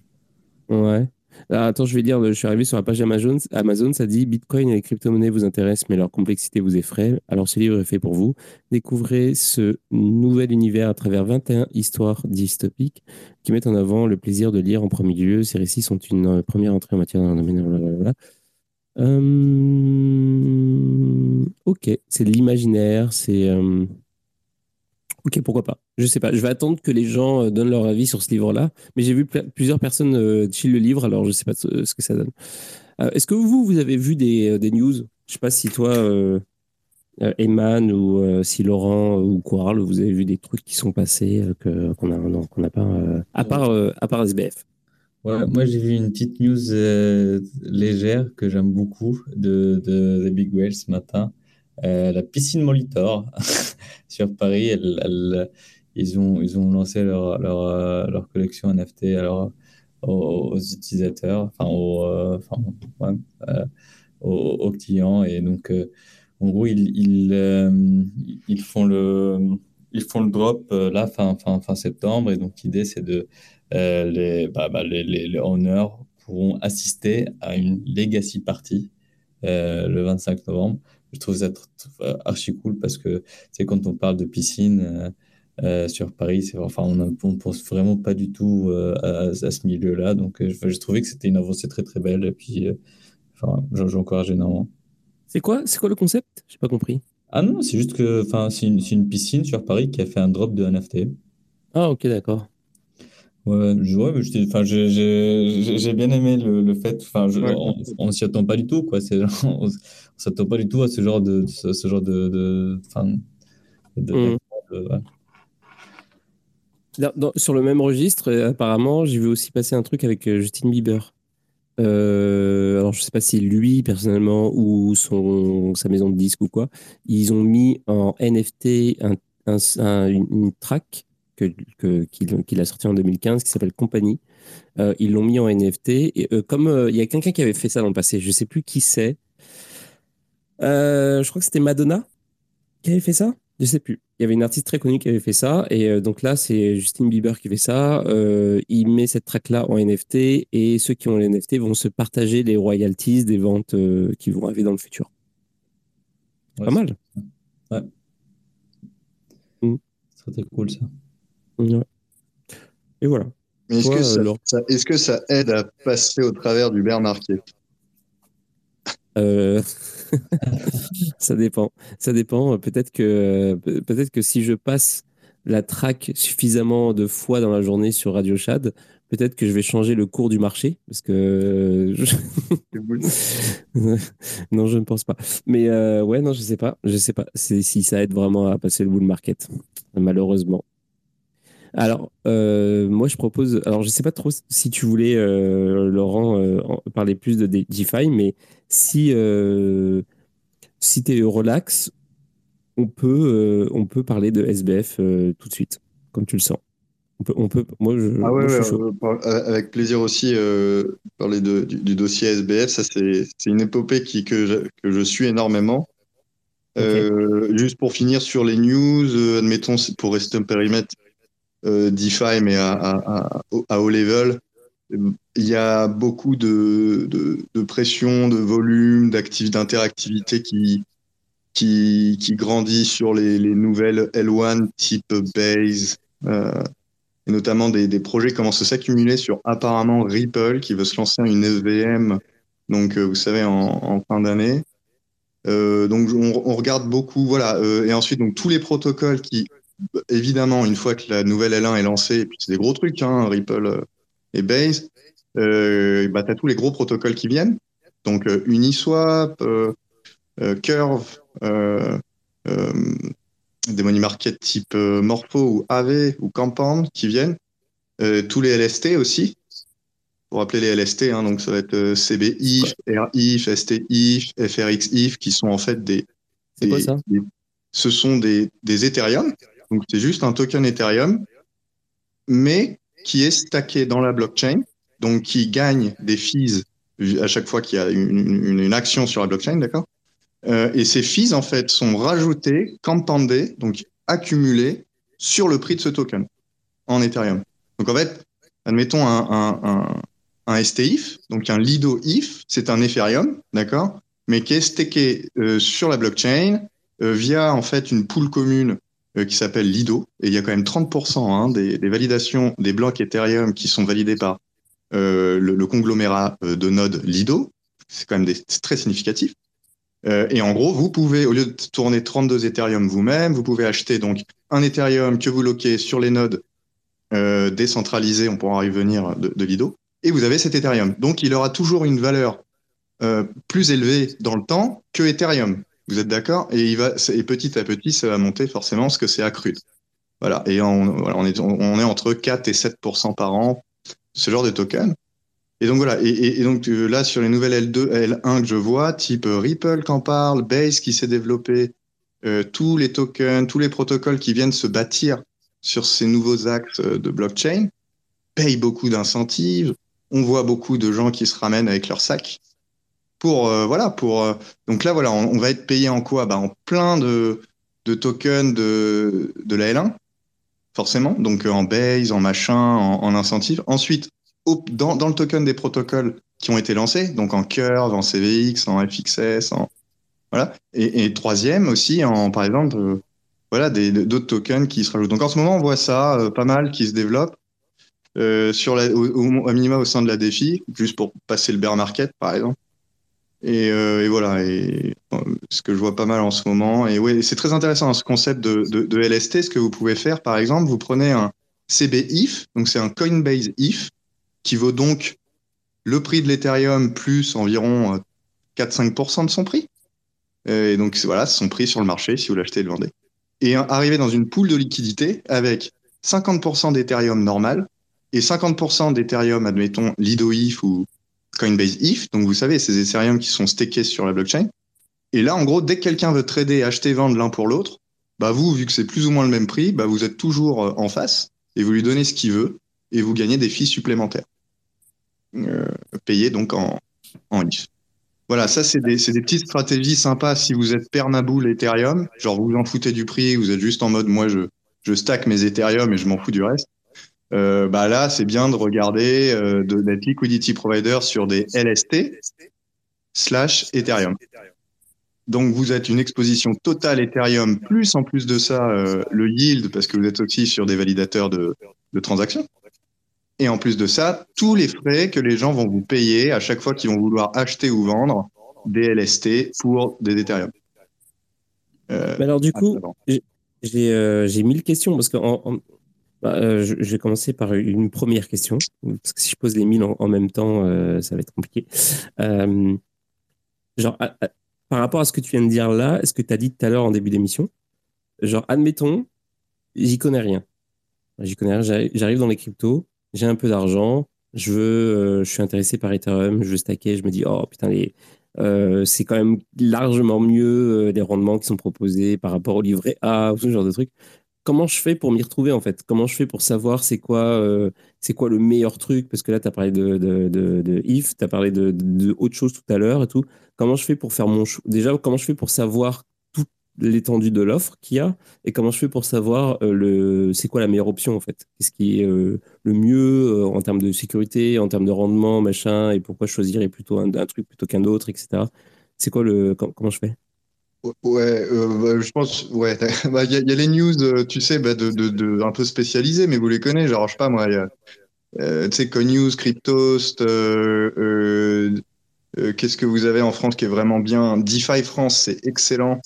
Euh, ouais. Ah, attends, je vais dire, je suis arrivé sur la page Amazon, Amazon, ça dit Bitcoin et les crypto-monnaies vous intéressent, mais leur complexité vous effraie. Alors ce livre est fait pour vous. Découvrez ce nouvel univers à travers 21 histoires dystopiques qui mettent en avant le plaisir de lire en premier lieu. Ces récits sont une euh, première entrée en matière d'un domaine. Euh, ok, c'est de l'imaginaire, c'est. Euh, Ok, pourquoi pas. Je sais pas. Je vais attendre que les gens euh, donnent leur avis sur ce livre-là. Mais j'ai vu plusieurs personnes euh, le livre, alors je sais pas ce, que ça donne. Euh, est-ce que vous, vous avez vu des, euh, des news? Je sais pas si toi, euh, Eman, ou si Laurent ou Quarl, vous avez vu des trucs qui sont passés qu'on qu'on n'a pas. à part à part SBF. Voilà, moi j'ai vu une petite news légère que j'aime beaucoup de, de, de Big Whale ce matin. Euh, la piscine Molitor sur Paris. Ils, ont, ils ont lancé leur, leur, euh, leur collection NFT alors, aux, utilisateurs, enfin, aux, euh, enfin, aux, clients. Et donc, en gros, ils, ils, ils, font le, ils font le drop là, fin, fin, fin septembre. Et donc, l'idée, c'est de. les, bah, bah, les, les, les owners pourront assister à une legacy party le 25 novembre je trouve ça archi cool parce que c'est quand on parle de piscine euh, euh, sur Paris, c'est enfin on, ne pense vraiment pas du tout euh, à, ce milieu-là. Donc je, trouvais que c'était une avancée très très belle et puis enfin j'encourage énormément. C'est quoi c'est quoi le concept? J'ai pas compris. Ah non, c'est juste que enfin c'est une, une, piscine sur Paris qui a fait un drop de NFT. Ah ok d'accord. Ouais, je, ouais, enfin, j'ai bien aimé le, le fait, enfin, on, ne s'y attend pas du tout, quoi. C'est on, s'attend pas du tout à ce genre de, ce, genre de, de, de, sur le même registre, euh, apparemment, j'ai vu aussi passer un truc avec euh, Justin Bieber. Euh, alors, je sais pas si lui, personnellement, ou son, sa maison de disques ou quoi, ils ont mis en NFT un, un, une track qu'il a sorti en 2015 qui s'appelle Compagnie. Euh, ils l'ont mis en NFT. Et comme il y a quelqu'un qui avait fait ça dans le passé, je sais plus qui c'est. je crois que c'était Madonna qui avait fait ça. Je sais plus. Il y avait une artiste très connue qui avait fait ça. Et donc là, c'est Justin Bieber qui fait ça. il met cette track-là en NFT et ceux qui ont les NFT vont se partager les royalties des ventes qui vont arriver dans le futur. pas mal. Ouais. Mm. C'est cool ça. Et voilà. Mais est-ce que, ça, est que, ça aide à passer au travers du bear market? Euh... ça dépend. Ça dépend. Peut-être que, peut-être que si je passe la track suffisamment de fois dans la journée sur Radio Chad, peut-être que je vais changer le cours du marché. Parce que. non, je ne pense pas. Mais euh, ouais, non, je sais pas. Je sais pas si ça aide vraiment à passer le bull market. Malheureusement. Alors, euh, moi, je propose. Alors, je ne sais pas trop si tu voulais, euh, Laurent, euh, parler plus de DeFi, mais si, si tu es relax, on peut, on peut parler de SBF tout de suite, comme tu le sens. On peut, on peut, moi, je, ah ouais, avec plaisir aussi parler de, du, dossier SBF. Ça, c'est une épopée qui, que, je, que je suis énormément. juste pour finir sur les news, admettons, pour rester un périmètre DeFi, mais à, à, à, haut level, il y a beaucoup de, de, pression, de volume, d'interactivité qui, qui, qui grandit sur les, les nouvelles L1 type Base. Euh, et notamment des, des projets commencent à s'accumuler sur apparemment Ripple qui veut se lancer une EVM, donc euh, vous savez en, fin d'année. Euh, donc on, regarde beaucoup, voilà. Euh, et ensuite donc tous les protocoles qui évidemment, une fois que la nouvelle L1 est lancée, et puis c'est des gros trucs, hein, Ripple euh, et Base, euh, bah, tu as tous les gros protocoles qui viennent. Donc euh, Uniswap, euh Curve, des money market type Morpho ou AV ou Compound qui viennent. tous les LST aussi. Pour rappeler les LST, hein, donc ça va être CBIF, RIF, STIF, FRXIF, qui sont en fait des, des, quoi, ça? des ce sont des, des Ethereum Donc c'est juste un token Ethereum, mais qui est stacké dans la blockchain, donc qui gagne des fees à chaque fois qu'il y a une, action sur la blockchain, d'accord? Euh, Et ces fees, en fait, sont rajoutés, compoundés, donc accumulés sur le prix de ce token en Ethereum. Donc en fait, admettons un, STIF, donc un Lido IF, c'est un Ethereum, d'accord? Mais qui est stacké euh, sur la blockchain euh, via en fait une pool commune qui s'appelle Lido. Et il y a quand même 30% hein, des, validations des blocs Ethereum qui sont validés par le, le, conglomérat de nodes Lido. C'est quand même très significatif. et en gros, vous pouvez, au lieu de tourner 32 Ethereum vous-même, vous pouvez acheter donc un Ethereum que vous loquez sur les nodes euh, décentralisé, on pourra y venir, de, Lido, et vous avez cet Ethereum. Donc il aura toujours une valeur euh, plus élevée dans le temps que Ethereum. Vous êtes d'accord? Et, petit à petit, ça va monter forcément parce que c'est accru. Voilà. Et on, est, on est entre 4 et 7% par an, ce genre de token. Et donc voilà. Et, donc euh, là, sur les nouvelles L2, L1 que je vois, type Ripple qui en parle, Base qui s'est développé, euh, tous les tokens, tous les protocoles qui viennent se bâtir sur ces nouveaux axes euh, de blockchain, payent beaucoup d'incentives. On voit beaucoup de gens qui se ramènent avec leur sac pour euh, voilà pour euh, donc là voilà on, va être payé en quoi? Bah, en plein de, de tokens de, de la L1 forcément donc en base en machin en, en incentive ensuite au, dans, dans le token des protocoles qui ont été lancés donc en curve en CVX en FXS voilà et, troisième aussi en par exemple voilà, d'autres tokens qui se rajoutent. Donc en ce moment, on voit ça euh, pas mal qui se développe euh, sur la, au, au, minima au sein de la défi, juste pour passer le bear market, par exemple. Et, euh, et voilà, et ce que je vois pas mal en ce moment. Et ouais, c'est très intéressant hein, ce concept de, LST. Ce que vous pouvez faire, par exemple, vous prenez un CB IF, donc c'est un Coinbase IF, qui vaut donc le prix de l'Ethereum plus environ 4-5% de son prix. Et donc voilà, c'est son prix sur le marché si vous l'achetez et le vendez et arriver dans une poule de liquidité avec 50% d'Ethereum normal et 50% d'Ethereum, admettons, Lido IF ou Coinbase IF. Donc, vous savez, ces Ethereum qui sont stakés sur la blockchain. Et là, en gros, dès que quelqu'un veut trader, acheter, vendre l'un pour l'autre, bah, vous, vu que c'est plus ou moins le même prix, bah, vous êtes toujours euh, en face et vous lui donnez ce qu'il veut et vous gagnez des fees supplémentaires. Euh, payés donc en, en IF. Voilà, ça, c'est des, des, petites stratégies sympas si vous êtes Pernaboule Ethereum. Genre, vous vous en foutez du prix, vous êtes juste en mode, moi, je, je stack mes Ethereum et je m'en fous du reste. Euh, bah là, c'est bien de regarder, euh, d'être liquidity provider sur des LST slash Ethereum. Donc, vous êtes une exposition totale Ethereum, plus en plus de ça, euh, le yield, parce que vous êtes aussi sur des validateurs de, de transactions. Et en plus de ça, tous les frais que les gens vont vous payer à chaque fois qu'ils vont vouloir acheter ou vendre des LST pour des Ethereum. Euh, alors du coup, euh, j'ai mille questions parce que bah, euh, je, vais commencer par une première question parce que si je pose les mille en, même temps, ça va être compliqué. genre, par rapport à ce que tu viens de dire là, est-ce que tu as dit tout à l'heure en début d'émission, genre, admettons, j'y connais rien. J'y connais rien, j'arrive dans les cryptos, j'ai un peu d'argent, je veux, euh, je suis intéressé par Ethereum, je veux stacker, je me dis, oh putain, les, euh, c'est quand même largement mieux euh, les rendements qui sont proposés par rapport au livret A, ou ce genre de trucs. Comment je fais pour m'y retrouver en fait? Comment je fais pour savoir c'est quoi, c'est quoi le meilleur truc? Parce que là, tu as parlé de, de, if, tu as parlé de, de, autre chose tout à l'heure et tout. Comment je fais pour faire mon choix Déjà, comment je fais pour savoir l'étendue de l'offre qu'il y a et comment je fais pour savoir euh, c'est quoi la meilleure option en fait? Qu'est-ce qui est euh, le mieux euh, en termes de sécurité en termes de rendement machin et pourquoi choisir plutôt un, truc plutôt qu'un autre etc c'est quoi le comment je fais? Ouais, bah, je pense, ouais, bah, il y, a les news, tu sais, bah, de, de, de, un peu spécialisées, mais vous les connaissez, genre, je sais pas, moi, il y a, tu sais, CoNews, Cryptost, qu'est-ce que vous avez en France qui est vraiment bien? DeFi France, c'est excellent.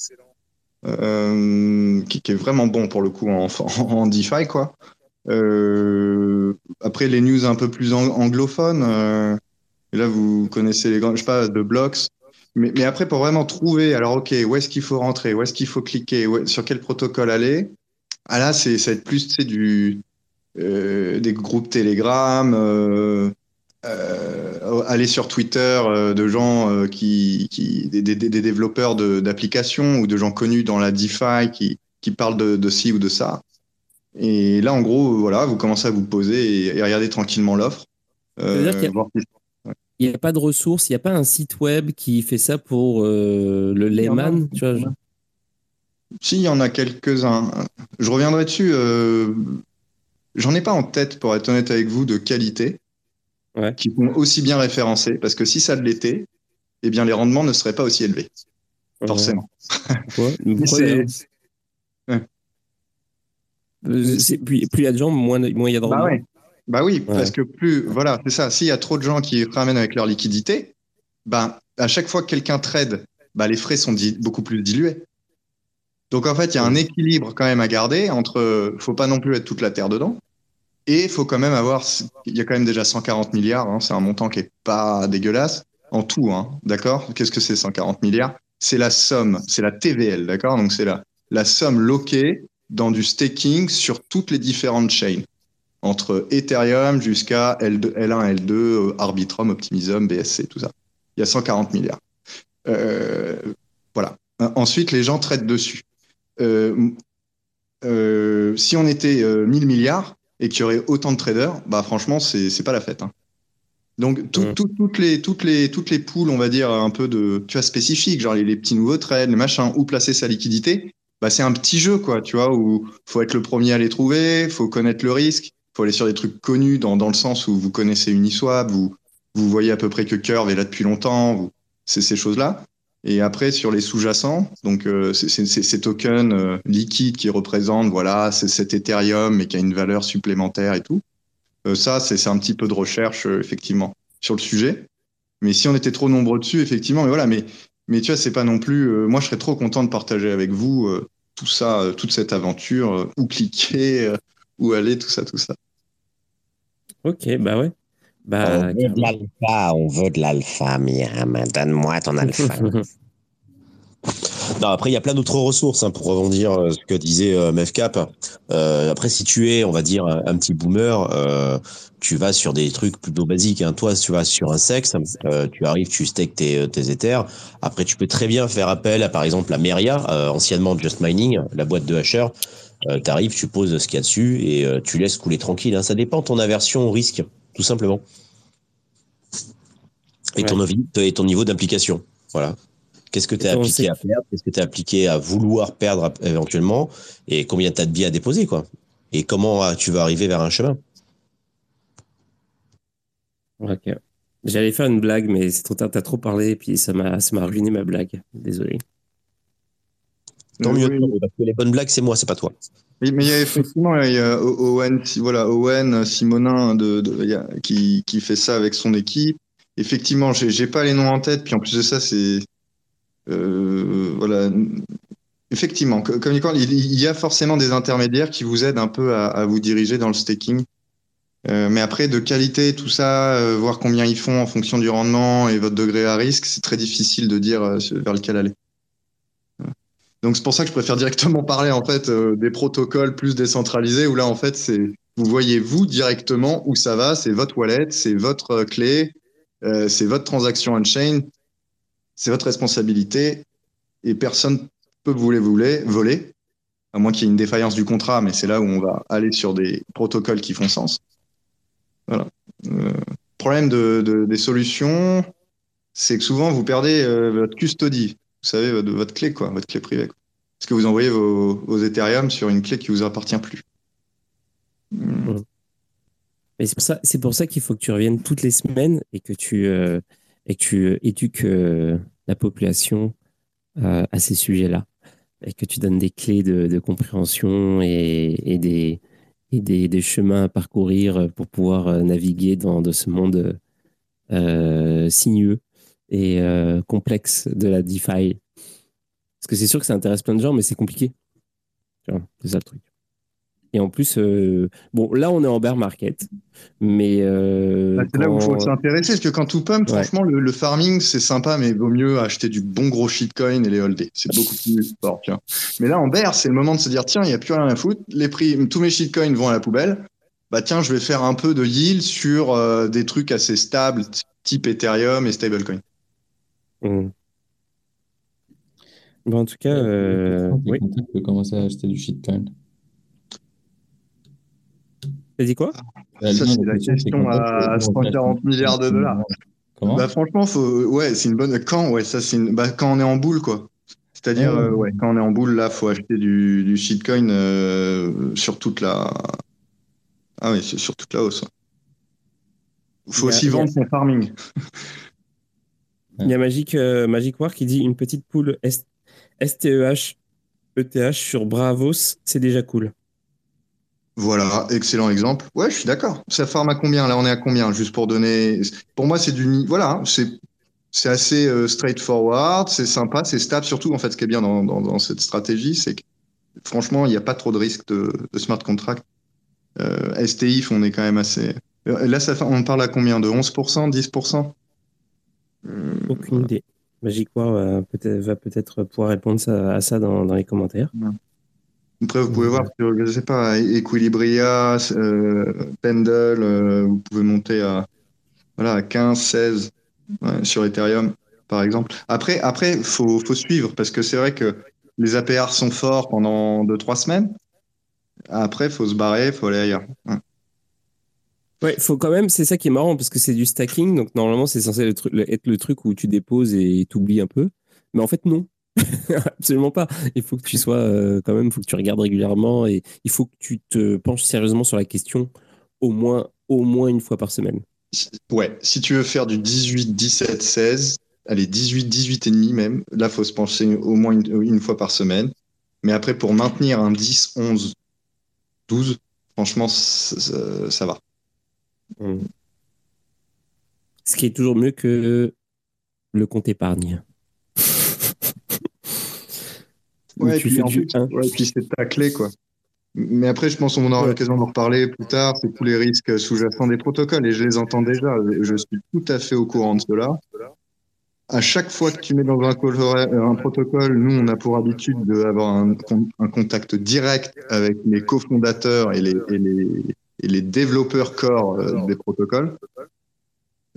Euh, qui, qui, est vraiment bon pour le coup en, en, DeFi quoi. Euh, après les news un peu plus anglophones, euh, là vous connaissez les grands, je sais pas, de blocks. Mais, mais, après pour vraiment trouver, alors ok, où est-ce qu'il faut rentrer, où est-ce qu'il faut cliquer, sur quel protocole aller. Ah là c'est ça va être plus du euh, des groupes Telegram. Euh, euh, aller sur Twitter de gens qui, qui des, des, des développeurs d'applications ou de gens connus dans la DeFi qui, qui parlent de, de ci ou de ça. Et là, en gros, voilà, vous commencez à vous poser et, regarder tranquillement l'offre. Euh, il n'y a, pas de ressources, il n'y a pas un site web qui fait ça pour euh, le layman, tu vois. Si, il y en a quelques-uns. Je reviendrai dessus. Euh, j'en ai pas en tête, pour être honnête avec vous, de qualité, qui sont aussi bien référencés, parce que si ça l'était, eh bien, les rendements ne seraient pas aussi élevés. Forcément. plus il y a de gens, moins il y a de bah rendement. Bah, oui, parce que plus, voilà, c'est ça. S'il y a trop de gens qui ramènent avec leur liquidité, bah, à chaque fois que quelqu'un trade, bah, les frais sont beaucoup plus dilués. Donc en fait, il y a un équilibre quand même à garder entre, faut pas non plus être toute la terre dedans, et il faut quand même avoir, il y a quand même déjà 140 milliards, hein, c'est un montant qui est pas dégueulasse en tout, hein, d'accord? Qu'est-ce que c'est 140 milliards? C'est la somme, c'est la TVL, d'accord? Donc c'est la, la somme loquée dans du staking sur toutes les différentes chains, entre Ethereum jusqu'à L2, L1, L2, Arbitrum, Optimism, BSC, tout ça. Il y a 140 milliards. Euh, voilà. Ensuite, les gens traitent dessus. Euh, euh, si on était 1000 milliards et qu'il y aurait autant de traders, bah franchement, c'est pas la fête. Hein. Donc mmh. toutes les toutes les toutes les poules, on va dire un peu de tu vois spécifiques, genre les, petits nouveaux trades, les machins, où placer sa liquidité, bah c'est un petit jeu quoi, tu vois, où faut être le premier à les trouver, faut connaître le risque, faut aller sur des trucs connus dans, dans le sens où vous connaissez Uniswap, vous vous voyez à peu près que Curve est là depuis longtemps, c'est ces choses là. Et après sur les sous-jacents, donc euh, c'est ces tokens euh, liquides qui représentent voilà cet Ethereum mais qui a une valeur supplémentaire et tout. Euh, ça, c'est un petit peu de recherche, effectivement, sur le sujet. Mais si on était trop nombreux dessus, effectivement, mais voilà, mais, mais tu vois, c'est pas non plus. Moi, je serais trop content de partager avec vous tout ça, toute cette aventure, où cliquer, où aller, tout ça, tout ça. Ok, bah ouais. Bah, on veut de l'alpha, on veut de l'alpha, Miam. Donne-moi ton alpha. Non, après, il y a plein d'autres ressources hein, pour rebondir euh, ce que disait euh, Mefcap. Euh, après, si tu es, on va dire, un, petit boomer, euh, tu vas sur des trucs plutôt basiques. Hein. Toi, tu vas sur un sexe, euh, tu arrives, tu stakes tes, tes Ethers. Après, tu peux très bien faire appel à, par exemple, la Meria, anciennement Just Mining, la boîte de hasher. Tu arrives, tu poses ce qu'il y a dessus et tu laisses couler tranquille. Hein. Ça dépend de ton aversion au risque, tout simplement. Et, ton, et ton niveau d'implication. Voilà. Qu'est-ce que tu as appliqué à perdre? Qu'est-ce que tu as appliqué à vouloir perdre éventuellement? Et combien tu as de billets à déposer quoi? Et comment ah, tu vas arriver vers un chemin? Ok. J'allais faire une blague, mais c'est trop tard, t'as trop parlé, et puis ça m'a ruiné ma blague. Désolé. Tant mieux, parce que les bonnes blagues, c'est moi, c'est pas toi. mais il y a effectivement il y a Owen, voilà, Owen Simonin de, qui, qui, fait ça avec son équipe. Effectivement, j'ai, pas les noms en tête, puis en plus de ça, c'est euh, voilà. Effectivement, comme il y a forcément des intermédiaires qui vous aident un peu à, vous diriger dans le staking. Euh, mais après, de qualité, tout ça, euh, voir combien ils font en fonction du rendement et votre degré à risque, c'est très difficile de dire vers lequel aller. Donc c'est pour ça que je préfère directement parler en fait des protocoles plus décentralisés où là en fait c'est vous voyez vous directement où ça va, c'est votre wallet, c'est votre clé, c'est votre transaction on-chain c'est votre responsabilité et personne peut vous les voler, à moins qu'il y ait une défaillance du contrat, mais c'est là où on va aller sur des protocoles qui font sens. Voilà. Euh, problème de, des solutions, c'est que souvent vous perdez euh, votre custody, vous savez, votre, clé, quoi, votre clé privée. Parce que vous envoyez vos, Ethereum sur une clé qui vous appartient plus. Hmm. c'est pour ça, c'est pour ça qu'il faut que tu reviennes toutes les semaines et que tu, euh, et que tu éduques euh, la population euh, à ces sujets-là et que tu donnes des clés de, compréhension et, des, des, chemins à parcourir pour pouvoir euh, naviguer dans, ce monde sinueux et complexe de la DeFi. Parce que c'est sûr que ça intéresse plein de gens, mais c'est compliqué. C'est ça le truc. Et en plus, euh, bon, là, on est en bear market. Mais. Euh, bah, c'est là où il faut s'intéresser, parce que quand tout pump, franchement, le, farming, c'est sympa, mais il vaut mieux acheter du bon gros shitcoin et les holder. C'est beaucoup plus fort, Mais là, en bear, c'est le moment de se dire tiens, il n'y a plus rien à foutre. Les prix, tous mes shitcoins vont à la poubelle. Bah, tiens, je vais faire un peu de yield sur euh, des trucs assez stables, type Ethereum et stablecoin. Mmh. Bon, en tout cas, oui. commencer à acheter du shitcoin. T'as dit quoi? Ça, c'est la question à 140 milliards de dollars. bah, franchement, faut... ouais, c'est une bonne. Quand, ouais, ça, c'est une... bah, quand on est en boule, quoi. C'est-à-dire, euh, ouais, quand on est en boule, là, faut acheter du, du shitcoin euh, sur toute la. Ah oui, sur toute la hausse. Il faut aussi vendre son farming. Il y a Magic, euh, Magic War qui dit une petite poule STEH, ETH sur Bravos, c'est déjà cool. Voilà, excellent exemple. Ouais, je suis d'accord. Ça farm à combien Là, on est à combien? Juste pour donner. Pour moi, c'est du. Voilà, hein, c'est c'est assez euh, straightforward, c'est sympa, c'est stable. Surtout, en fait, ce qui est bien dans, dans, cette stratégie, c'est que franchement, il n'y a pas trop de risque de, de smart contract. Euh, STIF, on est quand même assez. Là, ça, on parle à combien? De 11% 10% Aucune idée. Magic War va peut-être peut pouvoir répondre à ça dans, dans les commentaires. Après, vous pouvez voir sur, je sais pas, Equilibria, euh, Pendle, euh, vous pouvez monter à, voilà, à 15, 16 sur Ethereum, par exemple. Après, après, faut, faut suivre parce que c'est vrai que les APR sont forts pendant 2-3 semaines. Après, faut se barrer, faut aller ailleurs. Ouais. Faut quand même, c'est ça qui est marrant parce que c'est du stacking, donc normalement c'est censé être le truc où tu déposes et t'oublies un peu. Mais en fait, non. Absolument pas. Il faut que tu sois euh, quand même, il faut que tu regardes régulièrement et il faut que tu te penches sérieusement sur la question au moins, au moins une fois par semaine. Ouais, si tu veux faire du 18, 17, 16, allez, 18, 18 et demi même, là, faut se pencher au moins une, fois par semaine. Mais après, pour maintenir un 10, 11, 12, franchement, ça, va. Mmh. Ce qui est toujours mieux que le compte épargne. Ouais, puis, c'est ta clé, quoi. Mais après, je pense qu'on aura l'occasion d'en reparler plus tard. C'est tous les risques sous-jacents des protocoles et je les entends déjà. Je suis tout à fait au courant de cela. À chaque fois que tu mets dans un, un protocole, nous, on a pour habitude d'avoir un, un, contact direct avec les cofondateurs et les, et les, et les développeurs core euh, des protocoles.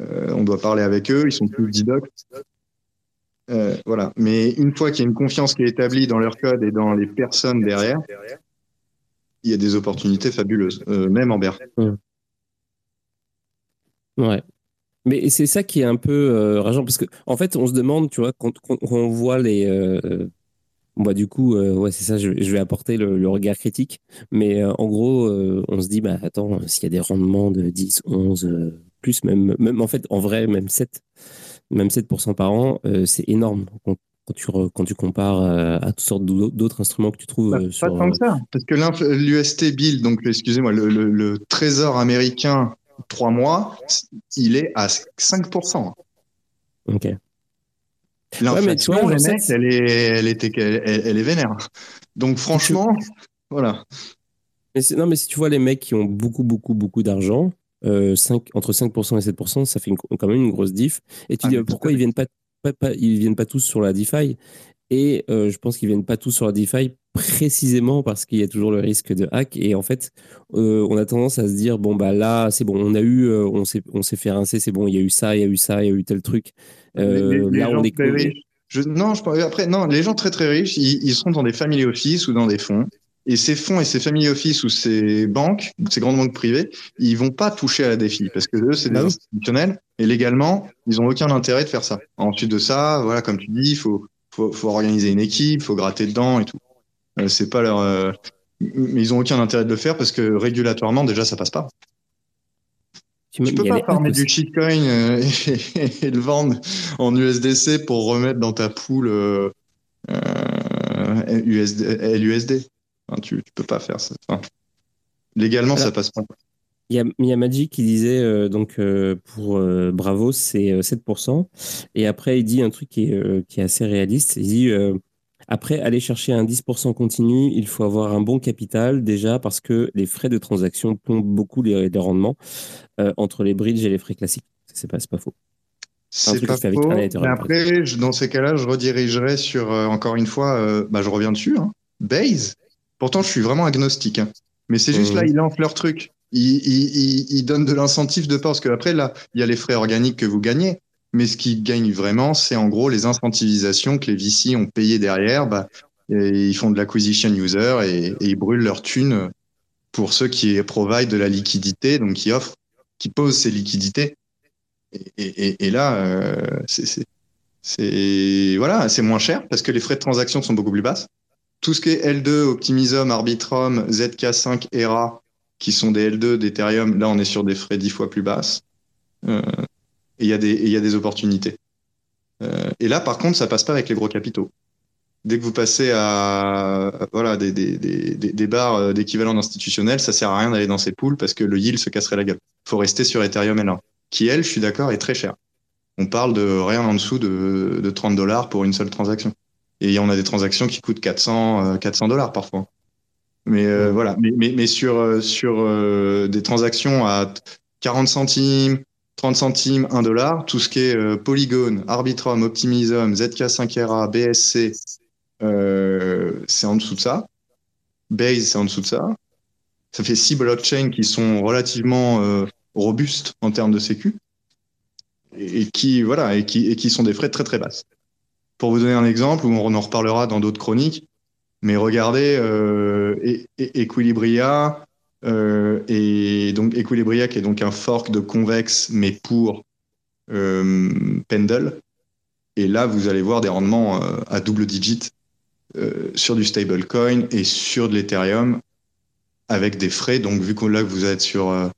Euh, on doit parler avec eux, ils sont plus didocs. Euh, voilà. Mais une fois qu'il y a une confiance qui est établie dans leur code et dans les personnes derrière, il y a des opportunités fabuleuses, euh, même en BER. Ouais. Mais c'est ça qui est un peu euh, rageant parce qu'en en fait, on se demande, tu vois, quand, on voit les. Bah, du coup, ouais, c'est ça, je, vais apporter le, regard critique. Mais en gros, on se dit, bah attends, s'il y a des rendements de 10, 11, plus, même, même en fait, en vrai, même 7, même 7% par an, euh, c'est énorme quand, tu, quand tu compares euh, à toutes sortes d'autres instruments que tu trouves. Bah, euh, pas tant que ça, parce que l'UST Bill, donc excusez-moi, le, trésor américain 3 mois, il est à 5%. Ok. L'inflation, ouais, elle, est, elle, était, elle, est vénère. Donc franchement, voilà. Mais non, mais si tu vois les mecs qui ont beaucoup, beaucoup, beaucoup d'argent, euh, entre 5% et 7%, ça fait quand même une grosse diff. Et tu ah, dis pourquoi ils viennent pas, ils viennent pas tous sur la DeFi? Et euh, je pense qu'ils viennent pas tous sur la DeFi précisément parce qu'il y a toujours le risque de hack. Et en fait, euh, on a tendance à se dire bon bah là c'est bon, on a eu, on s'est on s'est fait rincer, c'est bon, il y a eu ça, il y a eu ça, il y a eu tel truc. là on est je, non, je, après, non, les gens très très riches, ils, ils, sont dans des family office ou dans des fonds. Et ces fonds et ces family office ou ces banques, ces grandes banques privées, ils vont pas toucher à la défi parce que eux, c'est des bah institutionnels et légalement, ils ont aucun intérêt de faire ça. Ensuite de ça, voilà, comme tu dis, il faut, faut, faut, organiser une équipe, faut gratter dedans et tout. Euh, c'est pas leur, euh, mais ils ont aucun intérêt de le faire parce que régulatoirement, déjà, ça passe pas. Tu, peux pas farmer du shitcoin euh, et, le vendre en USDC pour remettre dans ta poule euh, USD, LUSD tu, ne peux pas faire ça. légalement, ça passe pas. Il y, a, Magic qui disait euh, donc euh, pour Bravo c'est 7%. Et après il dit un truc qui est, qui est assez réaliste. Il dit après aller chercher un 10% continu, il faut avoir un bon capital déjà parce que les frais de transaction plombent beaucoup les, rendements entre les bridges et les frais classiques. C'est pas, pas faux. C'est pas faux. Mais après, dans ces cas-là, je redirigerai sur encore une fois, bah, je reviens dessus. Hein. Base, Pourtant, je suis vraiment agnostique. Hein. Mais c'est juste là, mmh. ils lancent leur truc. Ils, donnent de l'incentive de part. Parce qu'après, là, il y a les frais organiques que vous gagnez. Mais ce qu'ils gagnent vraiment, c'est en gros les incentivisations que les VC ont payées derrière. Bah, ils font de l'acquisition user et, ils brûlent leur thune pour ceux qui provide de la liquidité, donc qui offrent, qui posent ces liquidités. Et, là, euh, c'est voilà, moins cher parce que les frais de transaction sont beaucoup plus basses. Tout ce qui est L2, Optimism, Arbitrum, ZK5, ERA, qui sont des L2 d'Ethereum, là on est sur des frais dix fois plus basses. Euh, et il y, a des, y a des opportunités. Euh, et là, par contre, ça passe pas avec les gros capitaux. Dès que vous passez à voilà des, des, des, des barres euh, d'équivalent institutionnel, ça sert à rien d'aller dans ces pools parce que le yield se casserait la gueule. faut rester sur Ethereum L1, qui elle, je suis d'accord, est très cher. On parle de rien en dessous de, de 30 dollars pour une seule transaction. Et on a des transactions qui coûtent 400 400 dollars parfois. Mais euh, voilà, mais, mais, mais, sur, euh, sur euh, des transactions à 40 centimes, 30 centimes, 1 dollar, tout ce qui est Polygon, Arbitrum, Optimism, ZK5RA, BSC, c'est en dessous de ça. Base, c'est en dessous de ça. Ça fait six blockchains qui sont relativement robustes en termes de sécu et, qui voilà et qui, et qui sont des frais très très basses. Pour vous donner un exemple, on en reparlera dans d'autres chroniques, mais regardez euh, Equilibria, euh, et donc Equilibria qui est donc un fork de Convex, mais pour euh, Pendle. Et là, vous allez voir des rendements euh, à double digit sur du stablecoin et sur de l'Ethereum avec des frais. Donc, vu que là, vous êtes sur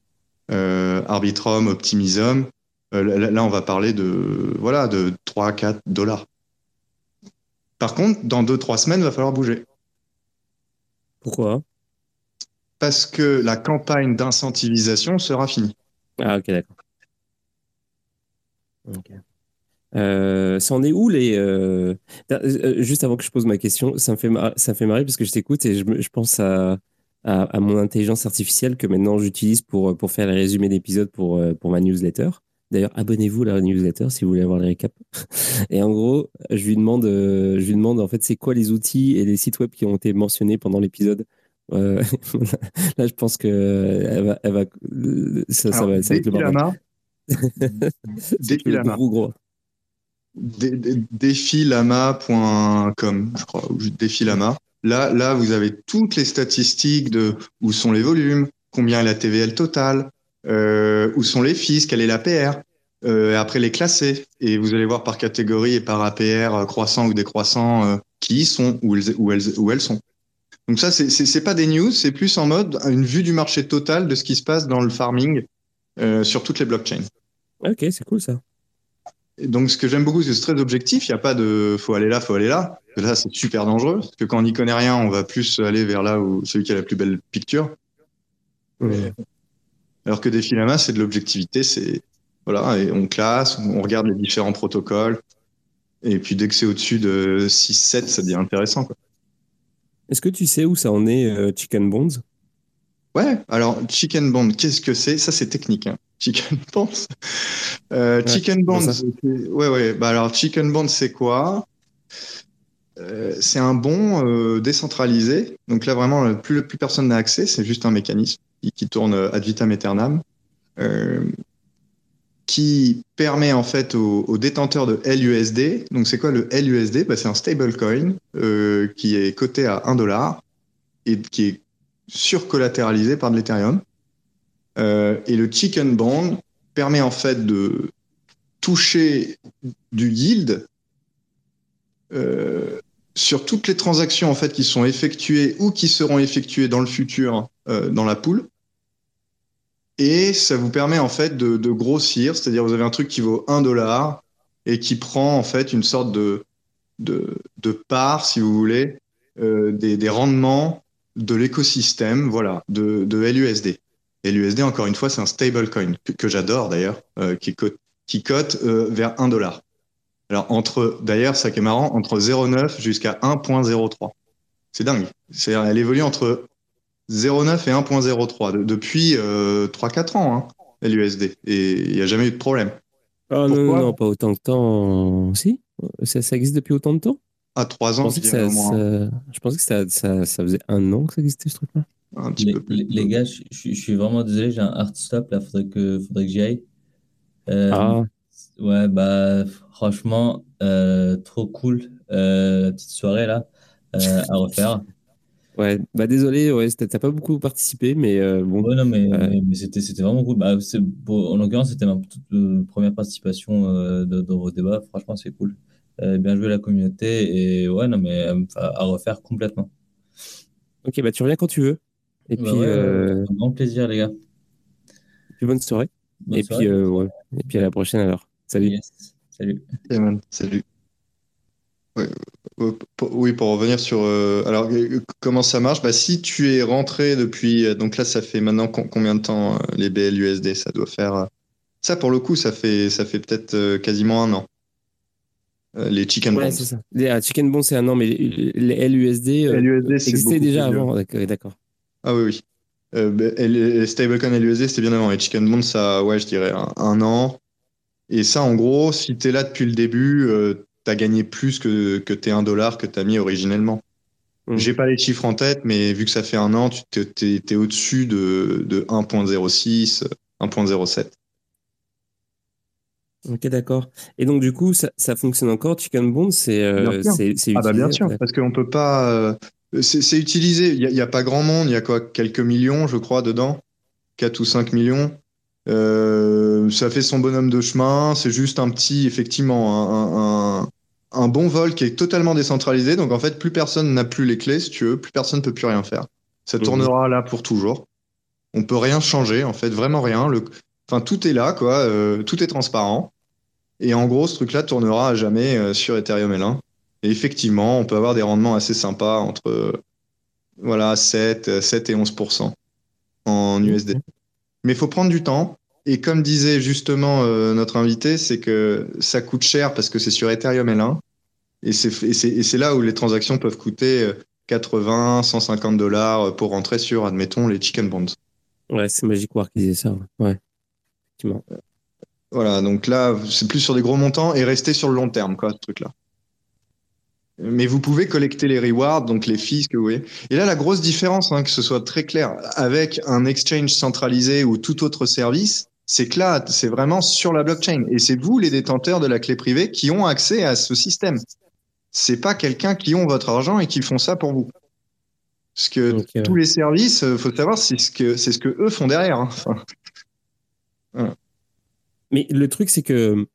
Arbitrum, Optimism, là, on va parler de, voilà, de 3-4 dollars. Par contre, dans 2-3 semaines, il va falloir bouger. Pourquoi? Parce que la campagne d'incentivisation sera finie. Ah, ok, d'accord. Euh, ça en est où les. Euh, euh, juste avant que je pose ma question, ça me fait, ça fait marrer parce que je t'écoute et je, je pense à, à, mon intelligence artificielle que maintenant j'utilise pour, pour faire les résumés d'épisodes pour, pour ma newsletter. D'ailleurs, abonnez-vous à la newsletter si vous voulez avoir les récaps. Et en gros, je lui demande, euh, je lui demande en fait, c'est quoi les outils et les sites web qui ont été mentionnés pendant l'épisode? Euh, là, je pense que elle va, elle va, ça, ça va, ça va être le bordel. Défilama. Gros, gros. Défilama.com, je crois, ou Défilama. Là, là, vous avez toutes les statistiques de où sont les volumes, combien est la TVL totale, euh, où sont les fils, quelle est l'APR, euh, après les classer. Et vous allez voir par catégorie et par APR euh, croissant ou décroissant euh, qui y sont, où elles, où elles, où elles sont. Donc ça, c'est pas des news, c'est plus en mode une vue du marché total de ce qui se passe dans le farming euh, sur toutes les blockchains. Ok, c'est cool ça. Et donc ce que j'aime beaucoup, c'est que c'est très objectif. Il n'y a pas de faut aller là, faut aller là. Là, c'est super dangereux parce que quand on n'y connaît rien, on va plus aller vers là où celui qui a la plus belle picture. Alors que des filamas, c'est de l'objectivité, c'est voilà, et on classe, on regarde les différents protocoles, et puis dès que c'est au-dessus de 6-7, ça devient intéressant. Est-ce que tu sais où ça en est, euh, Chicken Bonds Ouais, alors Chicken Bond, qu'est-ce que c'est? Ça, c'est technique. Hein. Chicken Bonds. Euh, chicken Bonds, ouais, ouais. Bah alors, Chicken Bonds, c'est quoi? Euh, C'est un bon décentralisé. Donc là, vraiment, plus, plus personne n'a accès. C'est juste un mécanisme qui, tourne ad vitam aeternam, euh, qui permet en fait aux, détenteurs de LUSD. Donc c'est quoi le LUSD bah, C'est un stablecoin euh, qui est coté à 1 dollar et qui est surcollatéralisé par de l'Ethereum. Euh, et le chicken bond permet en fait de toucher du yield euh, sur toutes les transactions en fait qui sont effectuées ou qui seront effectuées dans le futur dans la poule et ça vous permet en fait de, grossir, c'est-à-dire vous avez un truc qui vaut 1 dollar et qui prend en fait une sorte de, de, de part, si vous voulez, euh, des, rendements de l'écosystème voilà, de, de LUSD. L'USD, encore une fois, c'est un stablecoin que, j'adore d'ailleurs, euh, qui cote, qui cote euh, vers 1 dollar. Alors, entre, d'ailleurs, ça qui est marrant, entre 0,9 jusqu'à 1,03. C'est dingue. C'est, elle évolue entre 0,9 et 1,03 depuis 3-4 euh, ans, hein, l'USD. Et il n'y a jamais eu de problème. Ah non, non, pas autant de temps. Si ça, ça, existe depuis autant de temps? À 3 ans, je, pensais que, ça, je pensais que ça, ça, ça, faisait un an que ça existait, ce truc-là. Les, les, gars, je, je, suis vraiment désolé, j'ai un hard stop, là, faudrait que, faudrait que j'y aille. Euh, ah. Ouais, bah, franchement, euh, trop cool, euh, petite soirée, là, à refaire. Ouais, bah désolé, ouais, t'as pas beaucoup participé, mais euh, bon. Ouais, non, mais, mais c'était, c'était vraiment cool. Bah, en l'occurrence, c'était ma toute, euh, première participation euh, dans vos débats. Franchement, c'est cool. bien joué la communauté et ouais, non, mais à refaire complètement. Ok, bah tu reviens quand tu veux. Et bah puis, un grand plaisir, les gars. Puis bonne soirée. et, Puis, ouais. et puis à la prochaine alors. Salut. Salut. Salut. Oui, pour revenir sur. Euh, alors, euh, comment ça marche? Bah, Si tu es rentré depuis. Euh, donc là, ça fait maintenant combien de temps les BLUSD Ça doit faire. Ça, pour le coup, ça fait, ça fait peut-être quasiment un an. les Chicken ouais, c'est ça. Les ah, Chicken Bones, c'est un an, mais les LUSD, LUSD existaient déjà avant. D'accord. Ah oui, oui. Euh, Stablecoin LUSD, c'était bien avant. Et Chicken Bones, ça, ouais, je dirais un, an. Et ça, en gros, si tu es là depuis le début, as gagné plus que, que tes 1 dollar que tu as mis originellement. Je mmh. J'ai pas les chiffres en tête, mais vu que ça fait un an, tu es, au-dessus de, de 1.06, 1.07. Ok, d'accord. Et donc, du coup, ça, ça fonctionne encore, Chicken Bond C'est euh, Ah, bah bien sûr, parce qu'on peut pas. Euh, c'est utilisé. Il n'y a, a, pas grand monde, il y a quoi? Quelques millions, je crois, dedans 4 ou 5 millions. Euh, ça fait son bonhomme de chemin. C'est juste un petit, effectivement, un, un, bon vol qui est totalement décentralisé. Donc en fait, plus personne n'a plus les clés, si tu veux, plus personne ne peut plus rien faire. Ça mhm. tournera là pour toujours. On peut rien changer, en fait, vraiment rien. Le... Enfin, tout est là, quoi. Euh, tout est transparent. Et en gros, ce truc-là tournera à jamais euh, sur Ethereum L1. Et effectivement, on peut avoir des rendements assez sympas entre voilà, 7, 7 et 11% en USD. Mais il faut prendre du temps. Et comme disait justement euh, notre invité, c'est que ça coûte cher parce que c'est sur Ethereum L1. Et c'est là où les transactions peuvent coûter 80, euh, 150 dollars pour rentrer sur, admettons, les chicken bonds. Ouais, c'est Magic War qui disait ça. Ouais, effectivement. Voilà, donc là, c'est plus sur des gros montants et rester sur le long terme, quoi, ce truc-là. Mais vous pouvez collecter les rewards, donc les fees que vous voyez. Et là, la grosse différence, hein, que ce soit très clair, avec un exchange centralisé ou tout autre service, c'est que là, c'est vraiment sur la blockchain. Et c'est vous, les détenteurs de la clé privée, qui ont accès à ce système. C'est pas quelqu'un qui ont votre argent et qui font ça pour vous. Parce que tous les services, euh, faut savoir, c'est ce que c'est ce que eux font derrière. Hein. Mais le truc, c'est que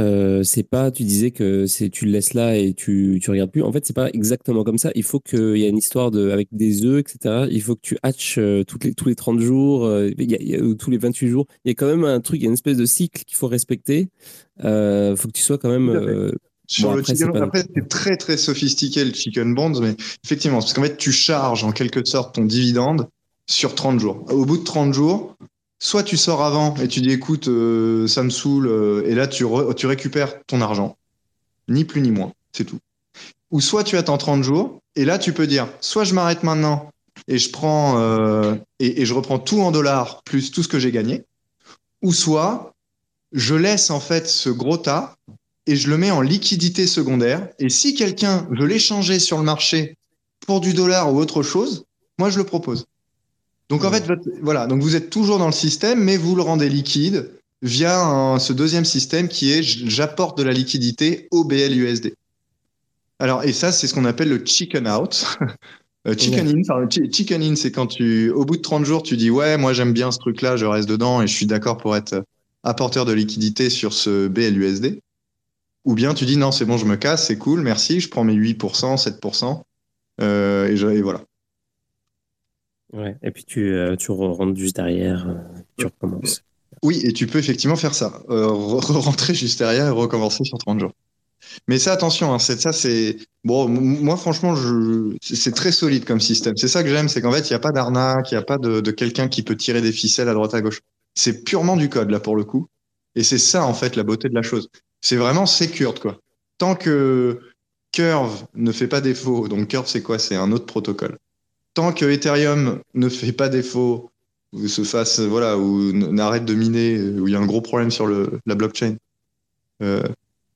euh, c'est pas, tu disais que c'est tu le laisses là et tu, tu regardes plus. En fait, c'est pas exactement comme ça. Il faut qu'il y ait une histoire de, avec des œufs, etc. Il faut que tu hatches euh, toutes les, tous les 30 jours, euh, tous les 28 jours. Il y a quand même un truc, il y a une espèce de cycle qu'il faut respecter. Il faut que tu sois quand même. Sur le chicken, après, c'est très très sophistiqué le chicken bonds, mais effectivement, parce qu'en fait, tu charges en quelque sorte ton dividende sur 30 jours. Au bout de 30 jours, soit tu sors avant et tu dis écoute, euh, ça me saoule, euh, et là tu, tu récupères ton argent. Ni plus ni moins, c'est tout. Ou soit tu attends 30 jours, et là tu peux dire soit je m'arrête maintenant et je prends euh, et, je reprends tout en dollars plus tout ce que j'ai gagné, ou soit je laisse en fait ce gros tas et je le mets en liquidité secondaire. Et si quelqu'un veut l'échanger sur le marché pour du dollar ou autre chose, moi je le propose. Donc en fait, voilà, donc vous êtes toujours dans le système, mais vous le rendez liquide via ce deuxième système qui est j'apporte de la liquidité au BLUSD. Alors, et ça, c'est ce qu'on appelle le chicken out. Euh, chicken in, chicken in, c'est quand tu, au bout de 30 jours, tu dis ouais, moi j'aime bien ce truc-là, je reste dedans et je suis d'accord pour être apporteur de liquidité sur ce BLUSD. Ou bien tu dis non, c'est bon, je me casse, c'est cool, merci, je prends mes 8%, 7%, euh, et, et voilà. Ouais, et puis tu, euh, tu rentres juste derrière, euh, tu recommences. Oui, et tu peux effectivement faire ça. Euh, rentrer juste derrière et recommencer sur 30 jours. Mais ça, attention, hein, ça, c'est. Bon, moi, franchement, je... c'est très solide comme système. C'est ça que j'aime, c'est qu'en fait, il n'y a pas d'arnaque, il n'y a pas de, de quelqu'un qui peut tirer des ficelles à droite à gauche. C'est purement du code, là, pour le coup. Et c'est ça, en fait, la beauté de la chose. C'est vraiment secured, quoi. Tant que Curve ne fait pas défaut, donc Curve, c'est quoi? C'est un autre protocole tant que Ethereum ne fait pas défaut, ou se fasse, voilà, ou n'arrête de miner, où il y a un gros problème sur le, la blockchain, euh,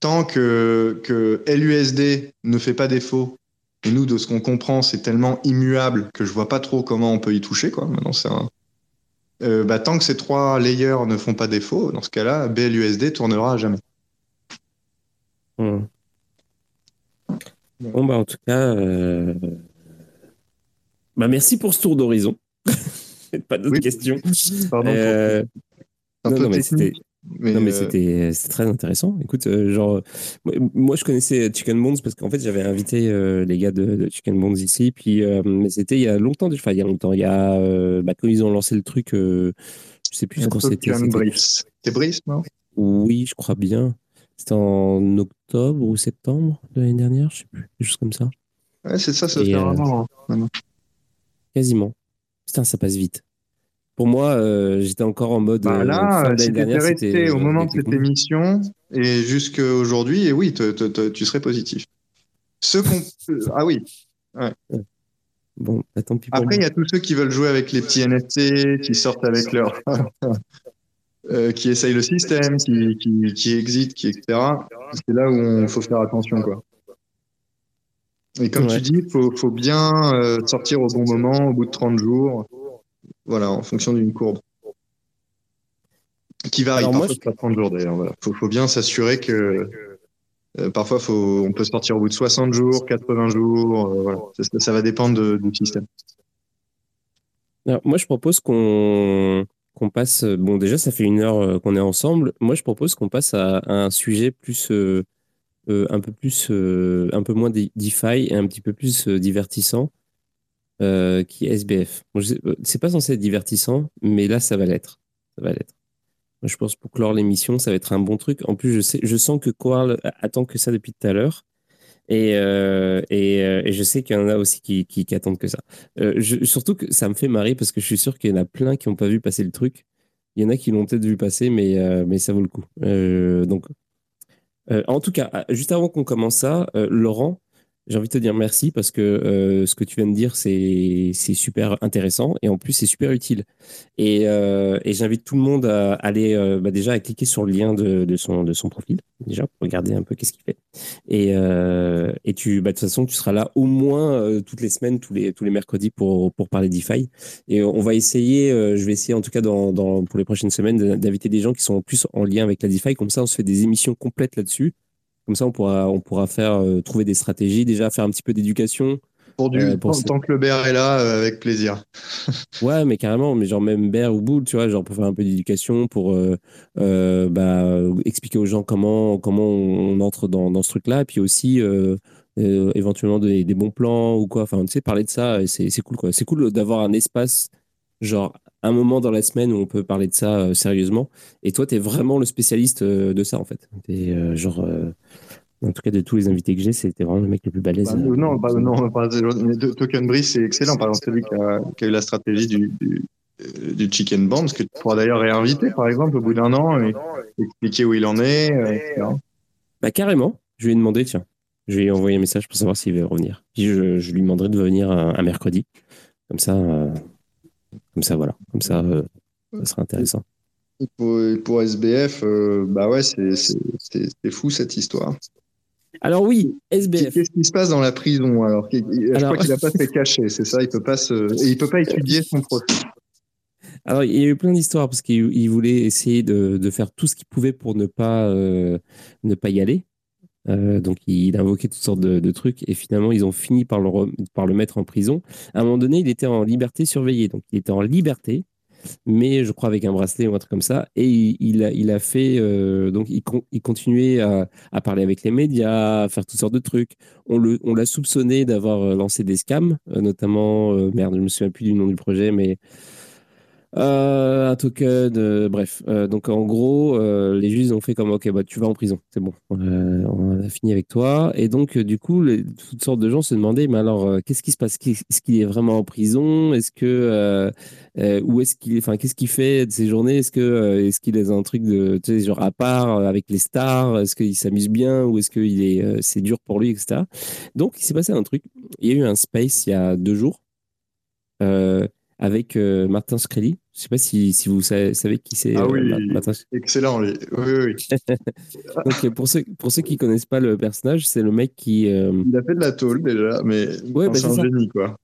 tant que, que LUSD ne fait pas défaut, et nous, de ce qu'on comprend, c'est tellement immuable que je vois pas trop comment on peut y toucher, quoi. Maintenant, c'est un... Euh, bah, tant que ces trois layers ne font pas défaut, dans ce cas-là, BLUSD tournera à jamais. Hmm. Bon, bah, en tout cas, euh, Bah, merci pour ce tour d'horizon. pas d'autres questions. Pardon. Euh, non, mais c'était. non, mais c'était très intéressant. Écoute, euh, genre, moi, je connaissais Chicken Bones parce qu'en fait, j'avais invité euh, les gars de, Chicken Bones ici. Puis, mais c'était il y a longtemps, enfin, il y a longtemps. Il y a, bah, quand ils ont lancé le truc, je sais plus quand c'était. C'était Brice, non? Oui, je crois bien. C'était en octobre ou septembre de l'année dernière, je sais plus, juste comme ça. Ouais, c'est ça, ça fait vraiment. Quasiment. Putain, ça passe vite. Pour moi, euh, j'étais encore en mode. Bah là, euh, si t'étais resté au moment de cette émission et jusqu'à aujourd'hui, et oui, tu serais positif. Ceux qu'on. ah oui. Ouais. Bon, attends. Après, il y a tous ceux qui veulent jouer avec les petits NFT, qui sortent avec leur. euh, qui essayent le système, qui, qui, qui exit, qui, etc. C'est là où il faut faire attention, quoi. Et comme tu dis, il faut, faut, bien euh, sortir au bon moment, au bout de 30 jours. Voilà, en fonction d'une courbe. Qui varie, Alors parfois, pas 30 jours d'ailleurs. Voilà. Faut, faut bien s'assurer que euh, parfois, faut, on peut sortir au bout de 60 jours, 80 jours. Euh, voilà. ça, ça, va dépendre de, du système. Alors, moi, je propose qu'on qu'on passe. Bon, déjà, ça fait une heure qu'on est ensemble. Moi, je propose qu'on passe à, à, un sujet plus euh, un peu plus, euh, un peu moins DeFi et un petit peu plus euh, divertissant, qui est SBF. c'est pas censé être divertissant, mais là, ça va l'être. Ça va l'être. Je pense pour clore l'émission, ça va être un bon truc. En plus, je, sais, je sens que Quarl attend que ça depuis tout à l'heure. Et, et, je sais qu'il y en a aussi qui, qui, attendent que ça. surtout que ça me fait marrer parce que je suis sûr qu'il y en a plein qui n'ont pas vu passer le truc. Il y en a qui l'ont peut-être vu passer, mais, mais ça vaut le coup. donc, euh, en tout cas, juste avant qu'on commence ça, euh, Laurent, j'ai envie de te dire merci parce que euh, ce que tu viens de dire, c'est super intéressant et en plus, c'est super utile. Et, euh, et j'invite tout le monde à aller euh, bah déjà à cliquer sur le lien de, de, son, de son profil, déjà, pour regarder un peu qu'est-ce qu'il fait. Et, et tu, bah, de toute façon, tu seras là au moins toutes les semaines, tous les, tous les mercredis pour, pour parler DeFi. Et on va essayer, je vais essayer en tout cas dans, dans, pour les prochaines semaines d'inviter des gens qui sont plus en lien avec la DeFi. Comme ça, on se fait des émissions complètes là-dessus comme ça, on pourra, on pourra faire, euh, trouver des stratégies, déjà faire un petit peu d'éducation. Pour du, euh, tant que le bear est là, euh, avec plaisir. ouais, mais carrément, mais genre même bear ou boule, tu vois, genre pour faire un peu d'éducation, pour bah, expliquer aux gens comment, comment on entre dans, dans ce truc-là, et puis aussi éventuellement des, des, bons plans ou quoi. Enfin, tu sais, parler de ça, c'est cool, quoi. C'est cool d'avoir un espace, genre un moment dans la semaine où on peut parler de ça sérieusement. Et toi, tu es vraiment le spécialiste de ça, en fait. Tu es genre en tout cas, de tous les invités que j'ai, c'était vraiment le mec le plus balèze. Bah, non, non, pas, Token Breeze, c'est excellent. Par exemple, celui qui a, qui a eu la stratégie du, du, du Chicken Band, ce que tu pourras d'ailleurs réinviter, par exemple, au bout d'un an, et expliquer où il en est, euh, etc. Bah, carrément. Je lui ai demandé, tiens, je lui ai envoyé un message pour savoir s'il veut revenir. Puis je, je, lui demanderai de venir un, mercredi. Comme ça, euh, comme ça, voilà. Comme ça, euh, ça sera intéressant. Pour, pour SBF, bah ouais, c'est fou cette histoire. Alors oui, SBF. Qu'est-ce qui se passe dans la prison alors, Je crois qu'il n'a pas fait cacher, c'est ça? Il peut pas se, il peut pas étudier son procès. Alors il y a eu plein d'histoires parce qu'il voulait essayer de, faire tout ce qu'il pouvait pour ne pas euh, ne pas y aller. Euh, donc il a invoqué toutes sortes de, trucs et finalement ils ont fini par le, par le mettre en prison. À un moment donné, il était en liberté surveillée, donc il était en liberté mais je crois avec un bracelet ou un truc comme ça. Et il, a, il a fait, euh, donc il, il continuait à, à, parler avec les médias, à faire toutes sortes de trucs. On l'a on soupçonné d'avoir euh, lancé des scams, notamment, merde, je me souviens plus du nom du projet, mais euh, un token, euh, bref. Euh, donc en gros, les juges ont fait comme ok, bah tu vas en prison, c'est bon, on a fini avec toi. Et donc du coup, toutes sortes de gens se demandaient, mais alors qu'est-ce qui se passe? Est-ce qu'il est vraiment en prison? Est-ce que où est-ce qu'il, enfin qu'est-ce qu'il fait de ses journées? Est-ce que est-ce qu'il est un truc de, tu sais, genre à part avec les stars? Est-ce qu'il s'amuse bien? Ou est-ce qu'il est, c'est dur pour lui, etc. Donc il s'est passé un truc. Il y a eu un space il y a deux jours. Euh, avec euh, Martin Screlly. Je ne sais pas si, si vous savez, qui c'est. Ah euh, oui, Martin... excellent. Oui, oui, Donc, pour ceux, pour ceux qui ne connaissent pas le personnage, c'est le mec qui. Euh, Il a fait de la tôle déjà, mais ouais, bah, c'est un génie. Quoi.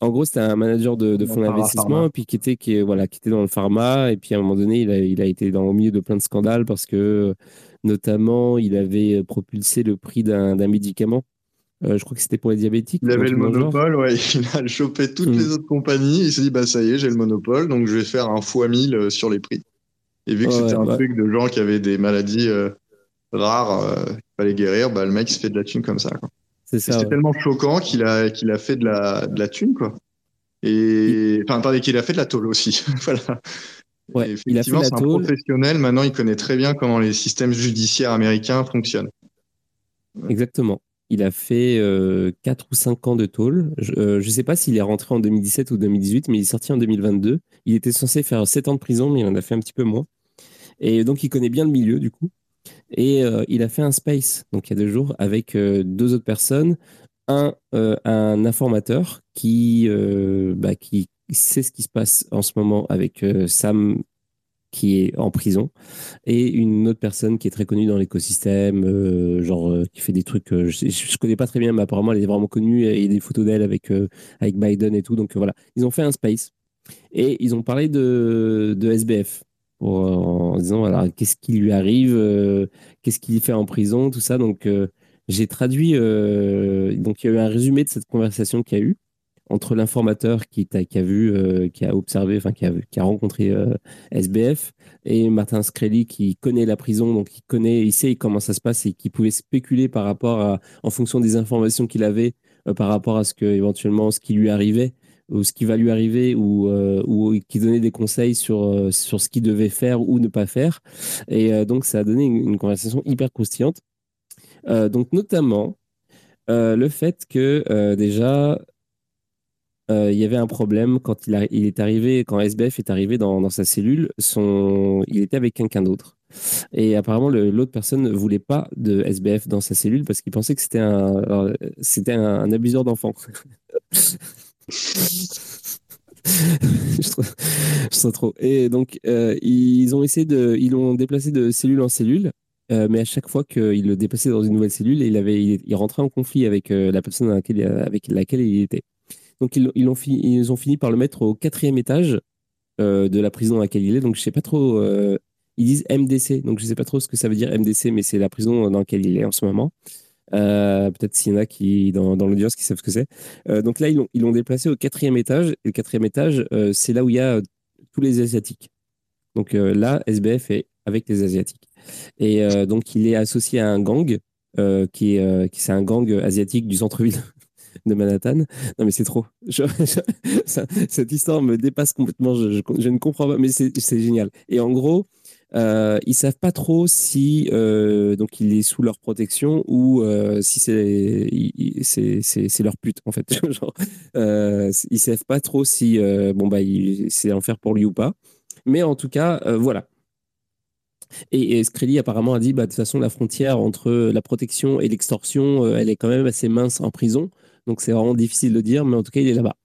en gros, c'était un manager de, de fonds d'investissement, puis qui était, qui, voilà, qui était dans le pharma, et puis à un moment donné, il a, il a été dans, au milieu de plein de scandales parce que, notamment, il avait propulsé le prix d'un médicament je crois que c'était pour les diabétiques. Il avait le monopole, ouais. Il a chopé toutes les mm. autres compagnies. Il s'est dit, bah ça y est, j'ai le monopole, donc je vais faire un fois 1000 sur les prix. Et vu que c'était un truc de gens qui avaient des maladies rares, qu'il fallait guérir, bah, le mec il se fait de la thune comme ça. C'est ça. tellement choquant qu'il a, qu'il a fait de la, de la thune, quoi. Et enfin, attendez, qu'il a fait de la tôle aussi. voilà. Ouais, effectivement, c'est un professionnel. Maintenant, il connaît très bien comment les systèmes judiciaires américains fonctionnent. Exactement. Il a fait 4 euh, ou 5 ans de tôle. Je ne euh, sais pas s'il est rentré en 2017 ou 2018, mais il est sorti en 2022. Il était censé faire 7 ans de prison, mais il en a fait un petit peu moins. Et donc, il connaît bien le milieu, du coup. Et euh, il a fait un space, donc il y a deux jours, avec deux autres personnes. Un, informateur bah, qui sait ce qui se passe en ce moment avec Sam qui est en prison, et une autre personne qui est très connue dans l'écosystème, euh, genre euh, qui fait des trucs, euh, je, ne connais pas très bien, mais apparemment elle est vraiment connue, et il y a des photos d'elle avec, avec Biden et tout, donc voilà. Ils ont fait un space, et ils ont parlé de, de SBF, en disant, voilà, qu'est-ce qui lui arrive, qu'est-ce qu'il fait en prison, tout ça, donc j'ai traduit, donc il y a eu un résumé de cette conversation qu'il y a eu, entre l'informateur qui, a vu, euh, qui a observé, enfin qui a, rencontré euh, SBF et Martin Screlly qui connaît la prison, donc il connaît, il sait comment ça se passe et qui pouvait spéculer par rapport à, en fonction des informations qu'il avait, euh, par rapport à ce que éventuellement ce qui lui arrivait ou ce qui va lui arriver ou, ou qui donnait des conseils sur, sur ce qu'il devait faire ou ne pas faire. Et donc ça a donné une, une conversation hyper croustillante. donc notamment le fait que déjà euh, il y avait un problème quand il, est arrivé, quand SBF est arrivé dans, sa cellule, il était avec quelqu'un d'autre. Et apparemment, l'autre personne ne voulait pas de SBF dans sa cellule parce qu'il pensait que c'était un, abuseur d'enfants. je, trouve, trop. Et donc, euh, ils ont essayé de, ils l'ont déplacé de cellule en cellule. Euh, mais à chaque fois qu'il le déplaçait dans une nouvelle cellule, il, avait, il, rentrait en conflit avec la personne avec laquelle il était. Donc ils, ils, ont fini, par le mettre au quatrième étage euh, de la prison dans laquelle il est. Donc je sais pas trop. Euh, ils disent MDC, donc je sais pas trop ce que ça veut dire MDC, mais c'est la prison dans laquelle il est en ce moment. Euh, peut-être s'il y en a qui dans, l'audience qui savent ce que c'est. donc là, ils l'ont déplacé au quatrième étage. Et le quatrième étage, c'est là où il y a tous les Asiatiques. Donc là, SBF est avec les Asiatiques. Et donc, il est associé à un gang qui qui c'est un gang asiatique du centre-ville de Manhattan. Non, mais c'est trop. cette histoire me dépasse complètement. Je, ne comprends pas, mais c'est génial. Et en gros, euh, ils savent pas trop si euh, donc il est sous leur protection ou euh, si c'est leur pute en fait. Genre, euh, ils savent pas trop si bon bah c'est enfer pour lui ou pas. Mais en tout cas, voilà. Et, et apparemment a dit bah, de toute façon la frontière entre la protection et l'extorsion, elle est quand même assez mince en prison. Donc c'est vraiment difficile de dire, mais en tout cas, il est là-bas.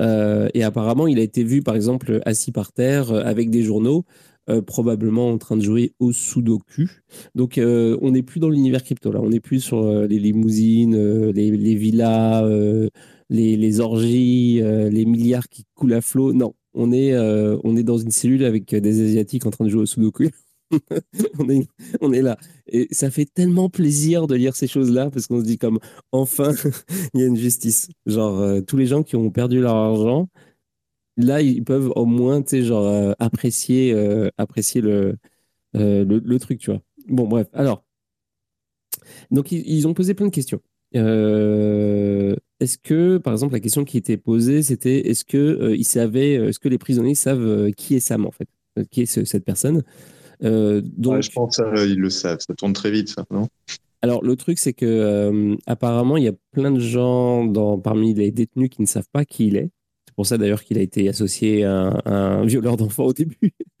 Euh, et apparemment, il a été vu, par exemple, assis par terre euh, avec des journaux, euh, probablement en train de jouer au Sudoku. Donc, on n'est plus dans l'univers crypto, là. On n'est plus sur les limousines, les, villas, les, les, orgies, les milliards qui coulent à flot. Non, on est, on est dans une cellule avec des Asiatiques en train de jouer au Sudoku. on, est, là. Et ça fait tellement plaisir de lire ces choses-là parce qu'on se dit comme enfin il y a une justice. Genre euh, tous les gens qui ont perdu leur argent, là ils peuvent au moins tu sais genre euh, apprécier euh, apprécier le, le, truc tu vois. Bon bref alors donc ils, ont posé plein de questions. est-ce que, par exemple, la question qui était posée, c'était est-ce que ils savaient, est-ce que les prisonniers savent qui est Sam en fait, qui est cette personne? Euh, donc, je pense qu'ils le savent, ça tourne très vite, ça, non? Alors, le truc, c'est que euh, apparemment, il y a plein de gens dans, parmi les détenus qui ne savent pas qui il est. C'est pour ça d'ailleurs qu'il a été associé à un, violeur d'enfants au début.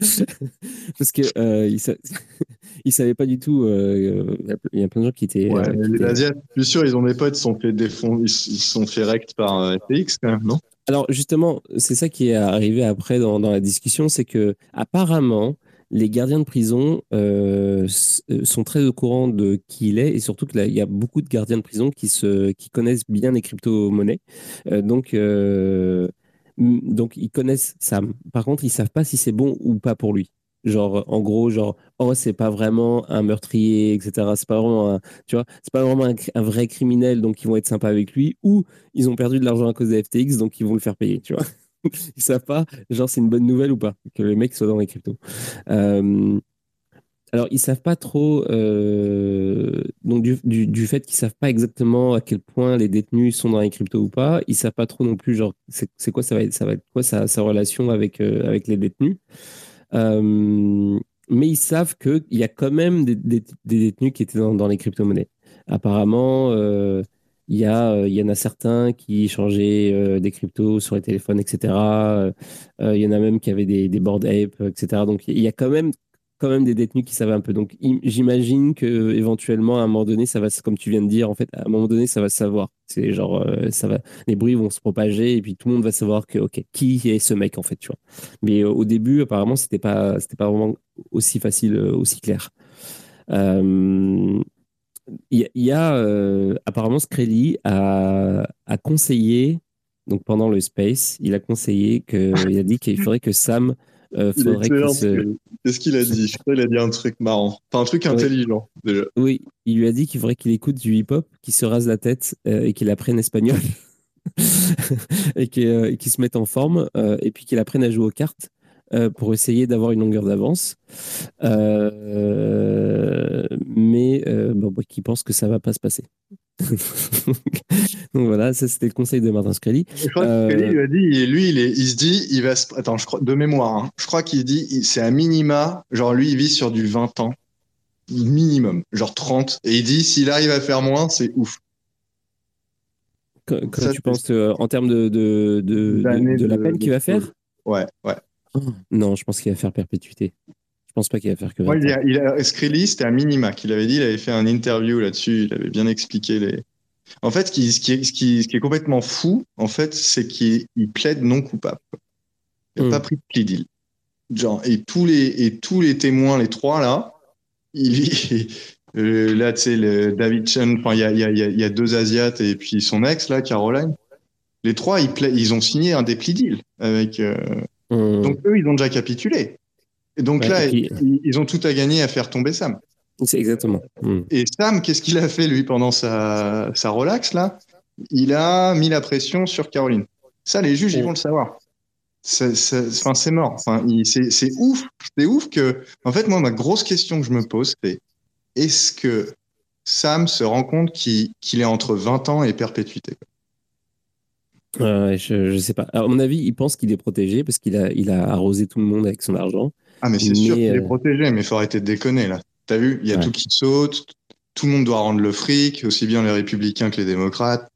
Parce qu'il euh, ne savait pas du tout. il y a plein de gens qui étaient. Ouais, les Asiates, je suis sûr, ils ont des potes, ils sont fait, des fonds, ils, sont fait rect par FTX quand même, non? Alors, justement, c'est ça qui est arrivé après dans, dans la discussion c'est que apparemment, les gardiens de prison euh, euh, sont très au courant de qui il est et surtout qu'il y a beaucoup de gardiens de prison qui, se, qui connaissent bien les crypto-monnaies. Euh, donc, donc, ils connaissent Sam. Par contre, ils savent pas si c'est bon ou pas pour lui. genre en gros genre oh c'est pas vraiment un meurtrier etc c'est pas vraiment un, tu vois c'est pas vraiment un, vrai criminel donc ils vont être sympas avec lui ou ils ont perdu de l'argent à cause de FTX donc ils vont le faire payer tu vois ils savent pas genre c'est une bonne nouvelle ou pas que le mec soit dans les cryptos euh, alors, ils savent pas trop, euh, donc du, fait qu'ils savent pas exactement à quel point les détenus sont dans les cryptos ou pas, ils savent pas trop non plus, genre, c'est quoi ça va être, ça va quoi sa, relation avec, euh, avec les détenus. Mais ils savent qu'il y a quand même des, détenus qui étaient dans les crypto-monnaies. Apparemment, il y, a, il y en a certains qui changeaient des cryptos sur les téléphones, etc. il y en a même qui avaient des, des board apes, etc. Donc il y a quand même quand même des détenus qui savaient un peu. Donc, j'imagine que éventuellement, à un moment donné, ça va, comme tu viens de dire, en fait, à un moment donné, ça va se savoir. C'est genre, euh, ça va, les bruits vont se propager et puis tout le monde va savoir que, ok, qui est ce mec en fait, tu vois. Mais euh, au début, apparemment, c'était pas, c'était pas vraiment aussi facile, euh, aussi clair. Il y, a apparemment Screlly a, a conseillé donc pendant le space, il a conseillé que, il a dit qu'il faudrait que Sam euh, Qu'est-ce qu'il a dit? Je crois qu'il a dit un truc marrant. Enfin, un truc intelligent, déjà. Oui, il lui a dit qu'il faudrait qu'il écoute du hip-hop, qu'il se rase la tête euh, et qu'il apprenne espagnol. et euh, qu'il se mette en forme et puis qu'il apprenne à jouer aux cartes pour essayer d'avoir une longueur d'avance. mais bon, qui pense que ça va pas se passer. Donc voilà, ça c'était le conseil de Martin Screlly. Je crois que lui a dit, lui il, est, il se dit, il va attends, je crois, de mémoire, hein. je crois qu'il dit, c'est un minima, genre lui il vit sur du 20 ans, minimum, genre 30, et il dit, s'il arrive à faire moins, c'est ouf. Quand, tu penses euh, en termes de, de, de, de la peine qu'il va faire? Ouais, ouais. Non, je pense qu'il va faire perpétuité. Je pense pas qu'il va faire que. Ouais, il a, il a, c'était un minima qu'il avait dit. Il avait fait un interview là-dessus. Il avait bien expliqué les. En fait, ce qui, ce qui, est, ce qui, ce qui est complètement fou, en fait, c'est qu'il plaide non coupable. Il n'a pas hmm. pris de plea deal. Genre, et tous les et tous les témoins, les trois là, il, euh, là, tu sais, David Chen, il y a, y, a, y a deux Asiates et puis son ex là, Caroline. Les trois, ils, ils ont signé un des plea deals avec. Euh, Donc eux, ils ont déjà capitulé. Et donc là, ils, ont tout à gagner à faire tomber Sam. C'est exactement. Hmm. Et Sam, qu'est-ce qu'il a fait lui pendant sa, sa relax là? Il a mis la pression sur Caroline. Ça, les juges, ils vont le savoir. C'est mort. Enfin, c'est ouf. C'est ouf que. En fait, moi, ma grosse question que je me pose, c'est est-ce que Sam se rend compte qu'il est entre 20 ans et perpétuité? Je, je sais pas. à mon avis, il pense qu'il est protégé parce qu'il a, il a arrosé tout le monde avec son argent. Ah, mais c'est sûr qu'il est euh, protégé, mais il faut arrêter de déconner, là. T'as vu, il y a tout qui saute, tout le monde doit rendre le fric, aussi bien les républicains que les démocrates.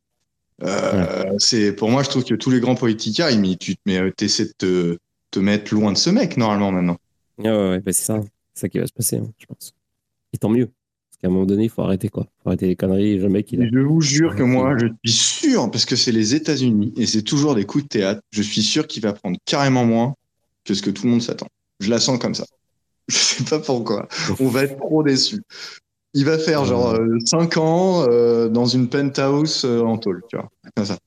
Euh, c'est pour moi, je trouve que tous les grands politiciens, ils, tu mais euh, essaies de te, te, mettre loin de ce mec normalement maintenant. ouais, ouais bah, c'est ça, c'est ça qui va se passer, hein, je pense. Et tant mieux, qu'à un moment donné, il faut arrêter quoi, faut arrêter les conneries. Le mec, il Je vous jure que moi, je suis sûr, parce que c'est les États-Unis et c'est toujours des coups de théâtre. Je suis sûr qu'il va prendre carrément moins que ce que tout le monde s'attend. Je la sens comme ça. Je sais pas pourquoi. On va être trop déçus. Il va faire genre 5 euh, ans euh, dans une penthouse euh, en tôle, tu vois. Comme ça.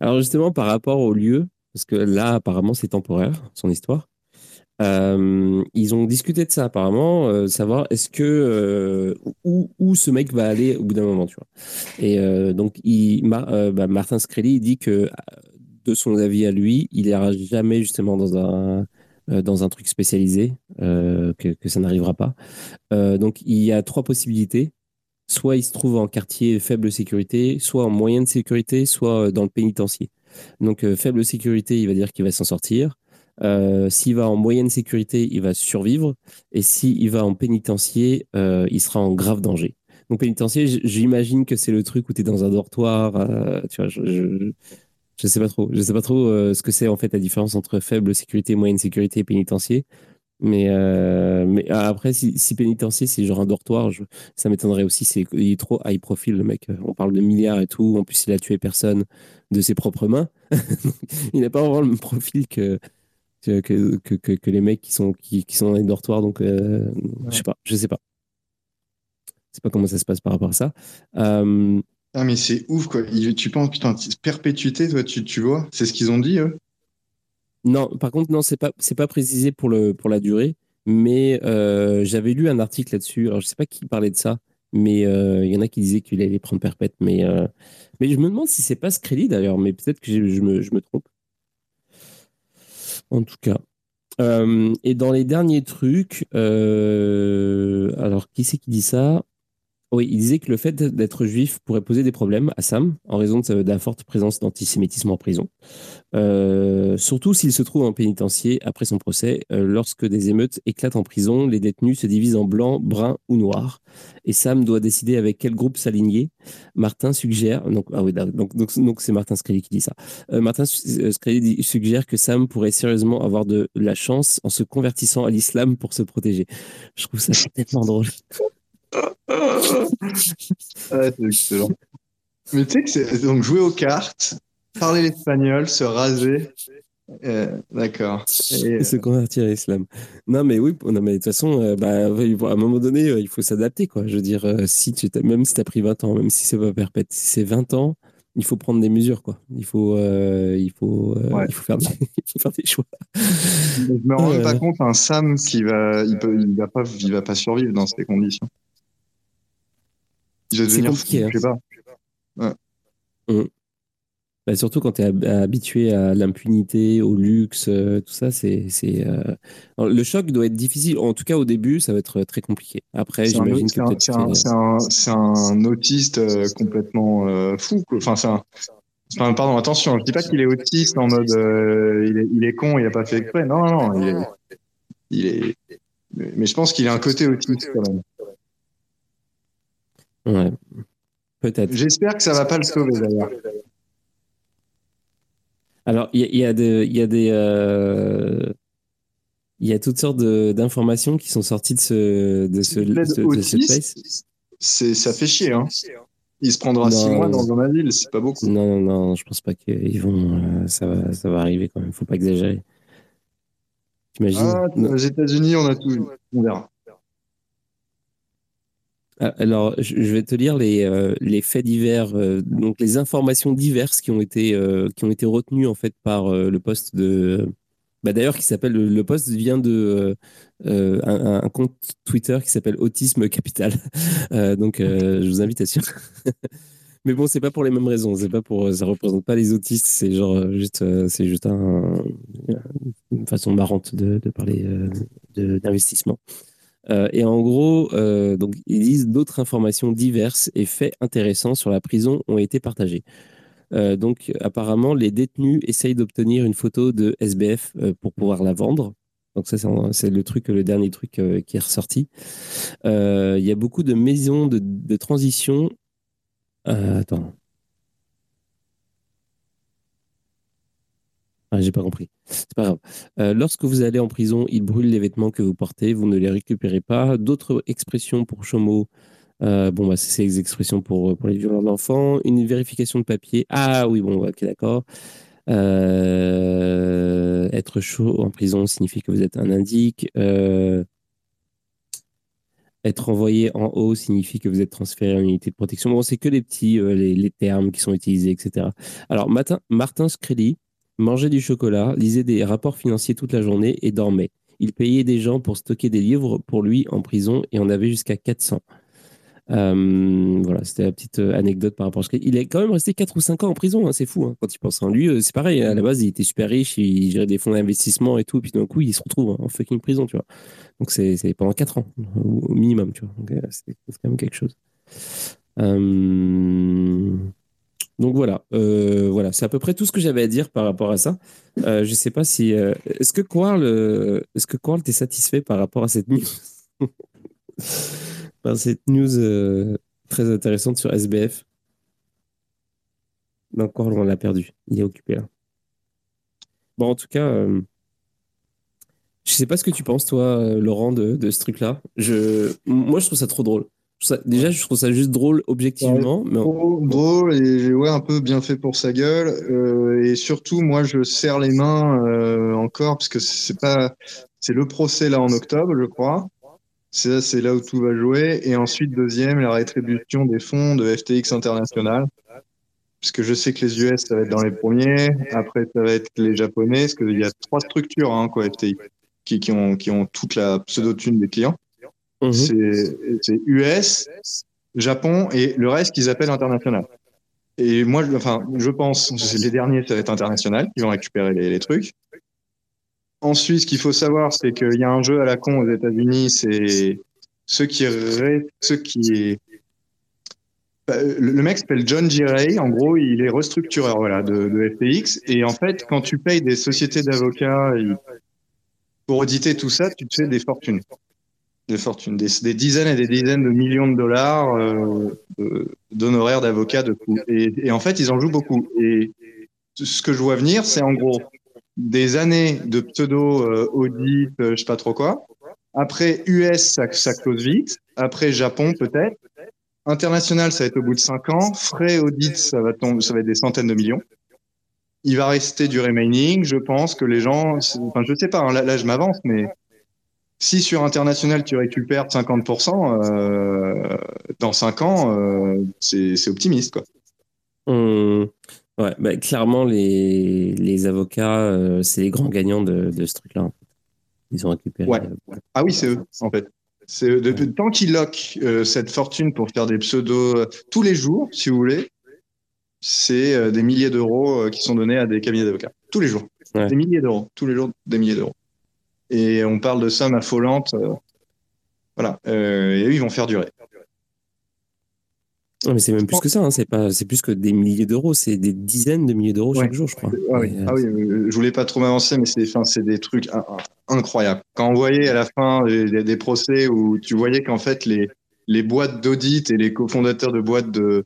Alors justement, par rapport au lieu, parce que là, apparemment, c'est temporaire, son histoire. Ils ont discuté de ça apparemment, savoir est-ce que où, où, ce mec va aller au bout d'un moment. Et donc, bah, Martin Screlly dit que de son avis à lui, il n'ira jamais justement dans un euh, dans un truc spécialisé, euh, que, ça n'arrivera pas. Euh, donc il y a trois possibilités. Soit il se trouve en quartier faible sécurité, soit en moyenne sécurité, soit dans le pénitencier. Donc faible sécurité, il va dire qu'il va s'en sortir. S'il va en moyenne sécurité, il va survivre. Et s'il va en pénitencier, il sera en grave danger. Donc pénitencier, j'imagine que c'est le truc où tu es dans un dortoir. tu vois, je, je sais pas trop. Je sais pas trop euh, ce que c'est en fait la différence entre faible sécurité, moyenne sécurité et pénitencier. Mais, euh, après, si, si pénitencier, c'est genre un dortoir, ça m'étonnerait aussi. C'est, il est trop high profile, le mec. On parle de milliards et tout. En plus, il a tué personne de ses propres mains. il n'a pas vraiment le même profil que, que, que, que, les mecs qui sont, qui, qui sont dans les dortoirs. Donc, euh, je sais pas. Je sais pas. Je sais pas comment ça se passe par rapport à ça. Ah, mais c'est ouf, quoi. Tu penses, putain, perpétuité, toi, tu, tu vois? C'est ce qu'ils ont dit, eux Non, par contre, non, c'est pas, c'est pas précisé pour, le, pour la durée, mais euh, j'avais lu un article là-dessus. Alors, je sais pas qui parlait de ça, mais euh, il y en a qui disaient qu'il allait prendre perpète. Mais, euh, mais je me demande si c'est pas ce crédit d'ailleurs, mais peut-être que je me, je me, trompe. En tout cas. et dans les derniers trucs, alors qui c'est qui dit ça? Oui, il disait que le fait d'être juif pourrait poser des problèmes à Sam en raison de, la forte présence d'antisémitisme en prison. Euh, surtout s'il se trouve en pénitencier après son procès. Euh, lorsque des émeutes éclatent en prison, les détenus se divisent en blanc, brun ou noir. Et Sam doit décider avec quel groupe s'aligner. Martin suggère, donc, ah oui, donc, c'est Martin Screlly qui dit ça. Euh, Martin Screlly suggère que Sam pourrait sérieusement avoir de la chance en se convertissant à l'islam pour se protéger. Je trouve ça tellement drôle c'est excellent. Mais tu sais que c'est donc jouer aux cartes, parler l'espagnol, se raser. Euh, d'accord. Et, se convertir à l'islam. Non, mais oui, non, mais de toute façon, euh, bah, à un moment donné, euh, il faut s'adapter. quoi. Je veux dire, si tu même si tu as pris 20 ans, même si c'est pas perpète, si c'est 20 ans, il faut prendre des mesures. quoi. Il faut, il faut, il faut, faire, des, faire des choix. Je me rends pas compte, un Sam qui va, il, peut, il va pas, il va pas survivre dans ces conditions. C'est compliqué. Hein. Je sais pas. Mmh. Bah, surtout quand tu es habitué à l'impunité, au luxe, euh, tout ça, c'est. Euh, le choc doit être difficile. En tout cas, au début, ça va être très compliqué. Après, j'imagine que C'est un, un, autiste euh, complètement fou. Enfin, c'est un. pardon, attention, je dis pas qu'il est autiste en mode il, est, il, est, con, il a pas fait exprès. Non, non, il est, il est... Mais je pense qu'il a un côté autiste quand même. Ouais. Peut-être. J'espère que ça va pas le sauver d'ailleurs. Alors, il y, y, a des. Il y a des euh, il y a toutes sortes d'informations qui sont sorties de ce, de ce, de, ce place. Ça fait chier. Hein. Il se prendra six mois dans un asile, c'est pas beaucoup. Non, non, non, je pense pas qu'ils vont. Euh, ça, va, ça va arriver quand même, faut pas exagérer. T'imagines? Ah, Aux États-Unis, on a tout. On verra. Ah, alors, je vais te lire les, euh, faits divers, euh, donc les informations diverses qui ont été, euh, retenues en fait par le poste de. Bah, D'ailleurs, qui s'appelle le, poste vient de un, compte Twitter qui s'appelle Autisme Capital. donc, je vous invite à suivre. Mais bon, c'est pas pour les mêmes raisons. C'est pas pour, ça représente pas les autistes. C'est genre juste, c'est une façon marrante de parler d'investissement. Euh, et en gros, euh, donc, ils disent d'autres informations diverses et faits intéressants sur la prison ont été partagés. Euh, donc, apparemment, les détenus essayent d'obtenir une photo de SBF pour pouvoir la vendre. Donc, ça, c'est le truc, le dernier truc qui est ressorti. Il y a beaucoup de maisons de, de transition. attends. Ah, j'ai pas compris. C'est pas grave. Euh, lorsque vous allez en prison, ils brûlent les vêtements que vous portez, vous ne les récupérez pas. D'autres expressions pour Chomo, euh, bon, bah, c'est ces expressions pour, pour les violents d'enfants. Une vérification de papier. Ah oui, bon, ok, d'accord. Euh, être chaud en prison signifie que vous êtes un indique. être envoyé en haut signifie que vous êtes transféré à une unité de protection. Bon, c'est que les petits, les, termes qui sont utilisés, etc. Alors, Martin, Martin mangeait du chocolat, lisait des rapports financiers toute la journée et dormait. Il payait des gens pour stocker des livres pour lui en prison et en avait jusqu'à 400. Euh, voilà, c'était la petite euh, anecdote par rapport à ce Il est quand même resté 4 ou 5 ans en prison, hein, c'est fou hein, quand il pense. en Lui, euh, c'est pareil, à la base, il était super riche, il gérait des fonds d'investissement et tout, puis d'un coup, il se retrouve en fucking prison, tu vois. Donc, c'est pendant 4 ans, au minimum, tu vois. c'est quand même quelque chose. Euh... Donc voilà, euh, voilà, c'est à peu près tout ce que j'avais à dire par rapport à ça. Euh, je sais pas si euh, est-ce que Quarl, que Quarl t'es satisfait par rapport à cette news, par cette news très intéressante sur SBF. Non, Quarl, on l'a perdu. Il est occupé là. Bon, en tout cas, je sais pas ce que tu penses toi, Laurent, de, de ce truc-là. Je, moi, je trouve ça trop drôle déjà, je trouve ça juste drôle objectivement. mais... Drôle et ouais, un peu bien fait pour sa gueule. Euh, et surtout, moi, je serre les mains euh, encore parce que c'est pas, c'est le procès là en octobre, je crois. C'est c'est là où tout va jouer. Et ensuite, deuxième, la rétribution des fonds de FTX International. puisque je sais que les US, ça va être dans les premiers. Après, ça va être les Japonais, parce qu'il y a trois structures, hein, quoi, FTX, qui, qui, ont, qui ont toute la pseudo-thune des clients. Mhm. C'est US, Japon et le reste qu'ils appellent international. Et moi, je, enfin, je pense, les derniers, ça va être international, qui vont récupérer les, trucs. Ensuite, ce qu'il faut savoir, c'est qu'il y a un jeu à la con aux États-Unis, c'est ceux qui, ceux qui bah, le mec s'appelle John G. Ray. En gros, il est restructureur voilà, de, de FTX. Et en fait, quand tu payes des sociétés d'avocats pour auditer tout ça, tu te fais des fortunes. Des fortunes, des, dizaines et des dizaines de millions de dollars euh, d'honoraires d'avocats de Et, en fait, ils en jouent beaucoup. Et ce que je vois venir, c'est en gros des années de pseudo-audit, euh, je sais pas trop quoi. Après, US, ça, ça close vite. Après, Japon, peut-être. International, ça va être au bout de 5 ans. Frais audit, ça va, tomber, ça va être des centaines de millions. Il va rester du remaining. Je pense que les gens, enfin, je sais pas, hein, là, je m'avance, mais si sur international tu récupères 50%, euh, dans 5 ans, euh, c'est optimiste, quoi. Mmh. Ouais, bah, clairement, les, les avocats, euh, c'est les grands gagnants de, de ce truc-là. Ils ont récupéré. Ouais. Ah oui, c'est eux, en fait. C'est depuis temps qu'ils loquent cette fortune pour faire des pseudos tous les jours, si vous voulez, c'est des milliers d'euros qui sont donnés à des cabinets d'avocats. Tous les jours. Des milliers d'euros. Tous les jours, des milliers d'euros. Et on parle de sommes affolantes. voilà. et eux, ils vont faire durer mais c'est même plus que ça, hein. c'est pas, c'est plus que des milliers d'euros, c'est des dizaines de milliers d'euros chaque jour, je crois. Ah oui, ah oui, euh, je voulais pas trop m'avancer, mais c'est, enfin, c'est des trucs incroyables. Quand on voyait à la fin des, des procès où tu voyais qu'en fait les, les boîtes d'audit et les cofondateurs de boîtes de,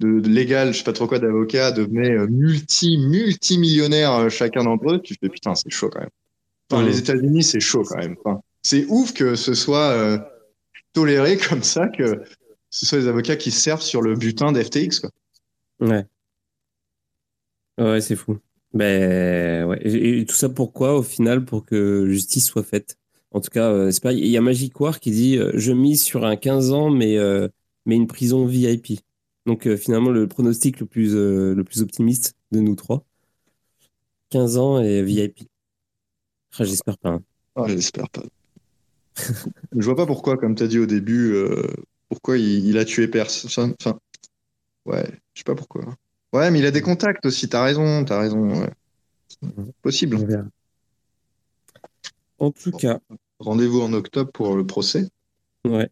de, de légal, je sais pas trop quoi, d'avocats devenaient euh, multi, multimillionnaires euh, chacun d'entre eux, tu fais putain, c'est chaud quand même. Enfin, Les États-Unis, c'est chaud quand même. Enfin, c'est ouf que ce soit toléré comme ça, que ce sont les avocats qui servent sur le butin d'FTX. Quoi. Ouais. Ouais, c'est fou. Ben, ouais. Et, tout ça pourquoi, au final, pour que justice soit faite? En tout cas, euh, c'est pas. Il y a Magic War qui dit euh, Je mise sur un 15 ans, mais, euh, mais une prison VIP. Donc, finalement, le pronostic le plus, le plus optimiste de nous trois 15 ans et VIP. Ah, j'espère pas. Hein. Ah, j'espère pas. Je vois pas pourquoi, comme tu as dit au début, pourquoi il, a tué Perse. Enfin, ouais, je sais pas pourquoi. Ouais, mais il a des contacts aussi, t'as raison, t'as raison. Possible. En tout cas. Rendez-vous en octobre pour le procès. Ouais.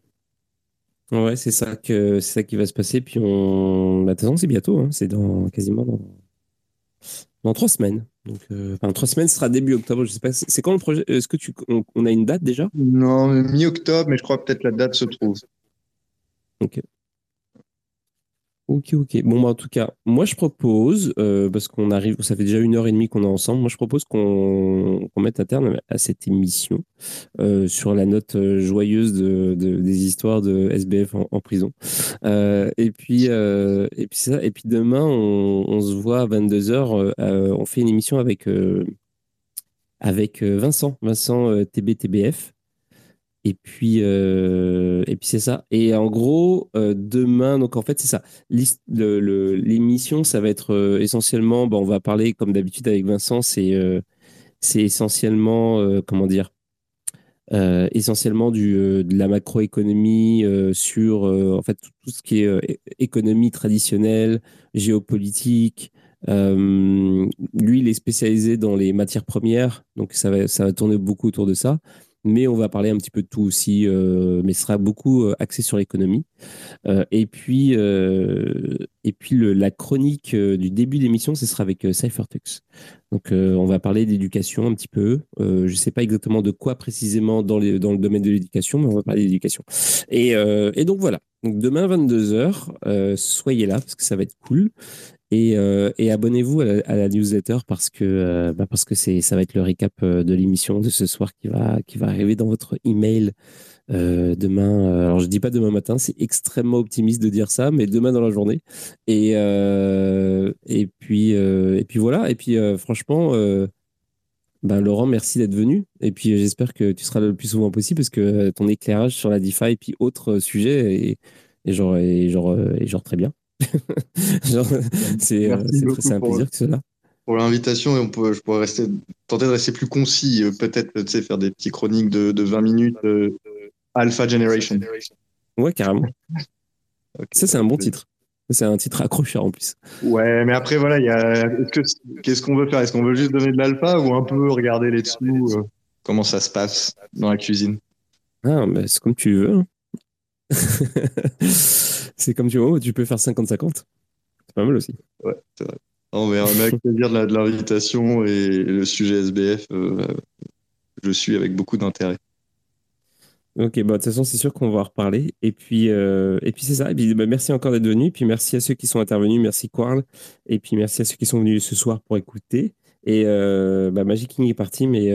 Ouais, c'est ça que c'est ça qui va se passer. Puis on. Bah, c'est bientôt. Hein. C'est dans quasiment dans... trois semaines. Donc, euh, enfin, trois semaines, ce sera début octobre. Je sais pas. C'est quand le projet Est-ce que tu on, a une date déjà? Non, mi-octobre, mais je crois peut-être la date se trouve. Ok. Ok, ok. Bon, bah, en tout cas, moi je propose, euh, parce qu'on arrive, ça fait déjà une heure et demie qu'on est ensemble, moi je propose qu'on mette un terme à cette émission euh, sur la note euh, joyeuse de, des histoires de SBF en, prison. et puis, et puis ça, et puis demain, on, se voit à 22h, on fait une émission avec, avec Vincent, Vincent TBTBF. Et puis, euh, et puis c'est ça. Et en gros, euh, demain, donc en fait, c'est ça. L'émission, ça va être euh, essentiellement, bon, on va parler comme d'habitude avec Vincent, c'est essentiellement, comment dire, essentiellement du, de la macroéconomie sur en fait tout, ce qui est économie traditionnelle, géopolitique. lui, il est spécialisé dans les matières premières, donc ça va, ça va tourner beaucoup autour de ça mais on va parler un petit peu de tout aussi, euh, mais ce sera beaucoup euh, axé sur l'économie. Euh, et puis, et puis la chronique du début d'émission, ce sera avec CypherTux. Donc, on va parler d'éducation un petit peu. je ne sais pas exactement de quoi précisément dans, le domaine de l'éducation, mais on va parler d'éducation. Et, et, donc voilà. Donc demain 22h, soyez là parce que ça va être cool. Euh, et, abonnez-vous à, la newsletter parce que, euh, bah parce que ça va être le récap euh, de l'émission de ce soir qui va, qui va arriver dans votre email demain. alors, je dis pas demain matin, c'est extrêmement optimiste de dire ça, mais demain dans la journée. Et, et, puis, et puis voilà. Et puis, franchement, bah, Laurent, merci d'être venu. Et puis, j'espère que tu seras le plus souvent possible parce que ton éclairage sur la DeFi et puis autres sujets est, genre, est genre, est genre très bien. c'est un plaisir que cela pour l'invitation et on peut, je pourrais rester, tenter de rester plus concis, euh, peut-être tu sais, faire des petits chroniques de, de 20 minutes euh, Alpha Generation. Ouais, carrément. Ça, c'est un bon titre. C'est un titre accrocheur en plus. Ouais, mais après, voilà, y a... qu'est-ce qu'on veut faire? Est-ce qu'on veut juste donner de l'alpha ou un peu regarder les dessous euh, Comment ça se passe dans la cuisine? Ah, mais c'est comme tu veux. C'est comme tu veux, tu peux faire 50-50. C'est pas mal aussi. Ouais, c'est vrai. On mais avec plaisir de l'invitation et le sujet SBF, euh, je suis avec beaucoup d'intérêt. Ok, bah, de toute façon, c'est sûr qu'on va en reparler. Et puis, euh, et puis c'est ça. Et puis, bah, merci encore d'être venu. Puis merci à ceux qui sont intervenus. Merci Quarl. Et puis merci à ceux qui sont venus ce soir pour écouter. Et euh, bah, Magic King est parti, mais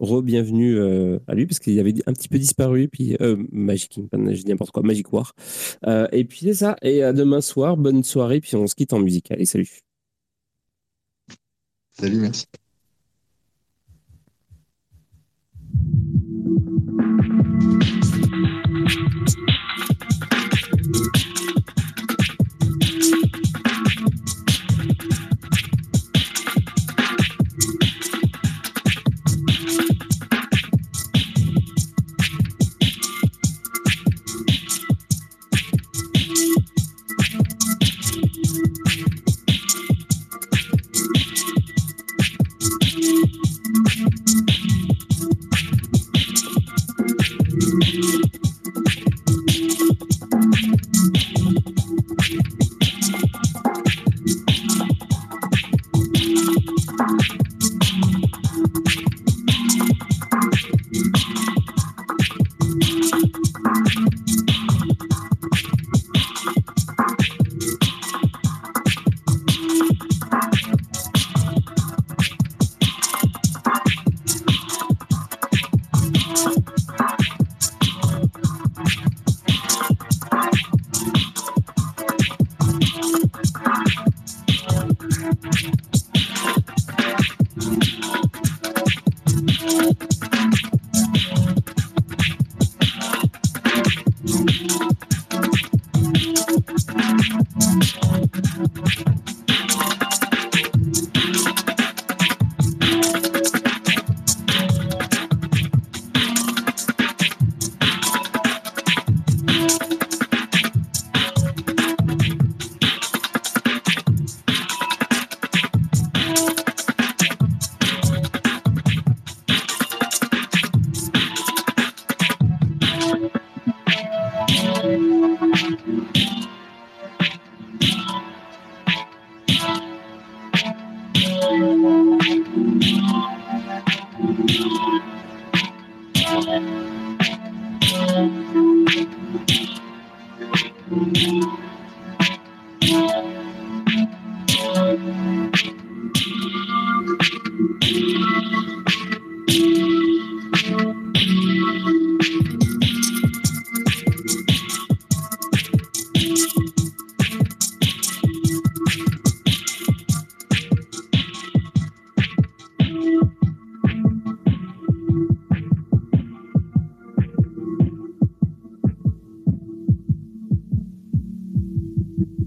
re-bienvenue à lui parce qu'il avait un petit peu disparu. Puis Magic King, pas n'importe quoi, Magic War. et puis c'est ça. Et à demain soir. Bonne soirée. Puis on se quitte en musique. Allez, salut. Salut, merci.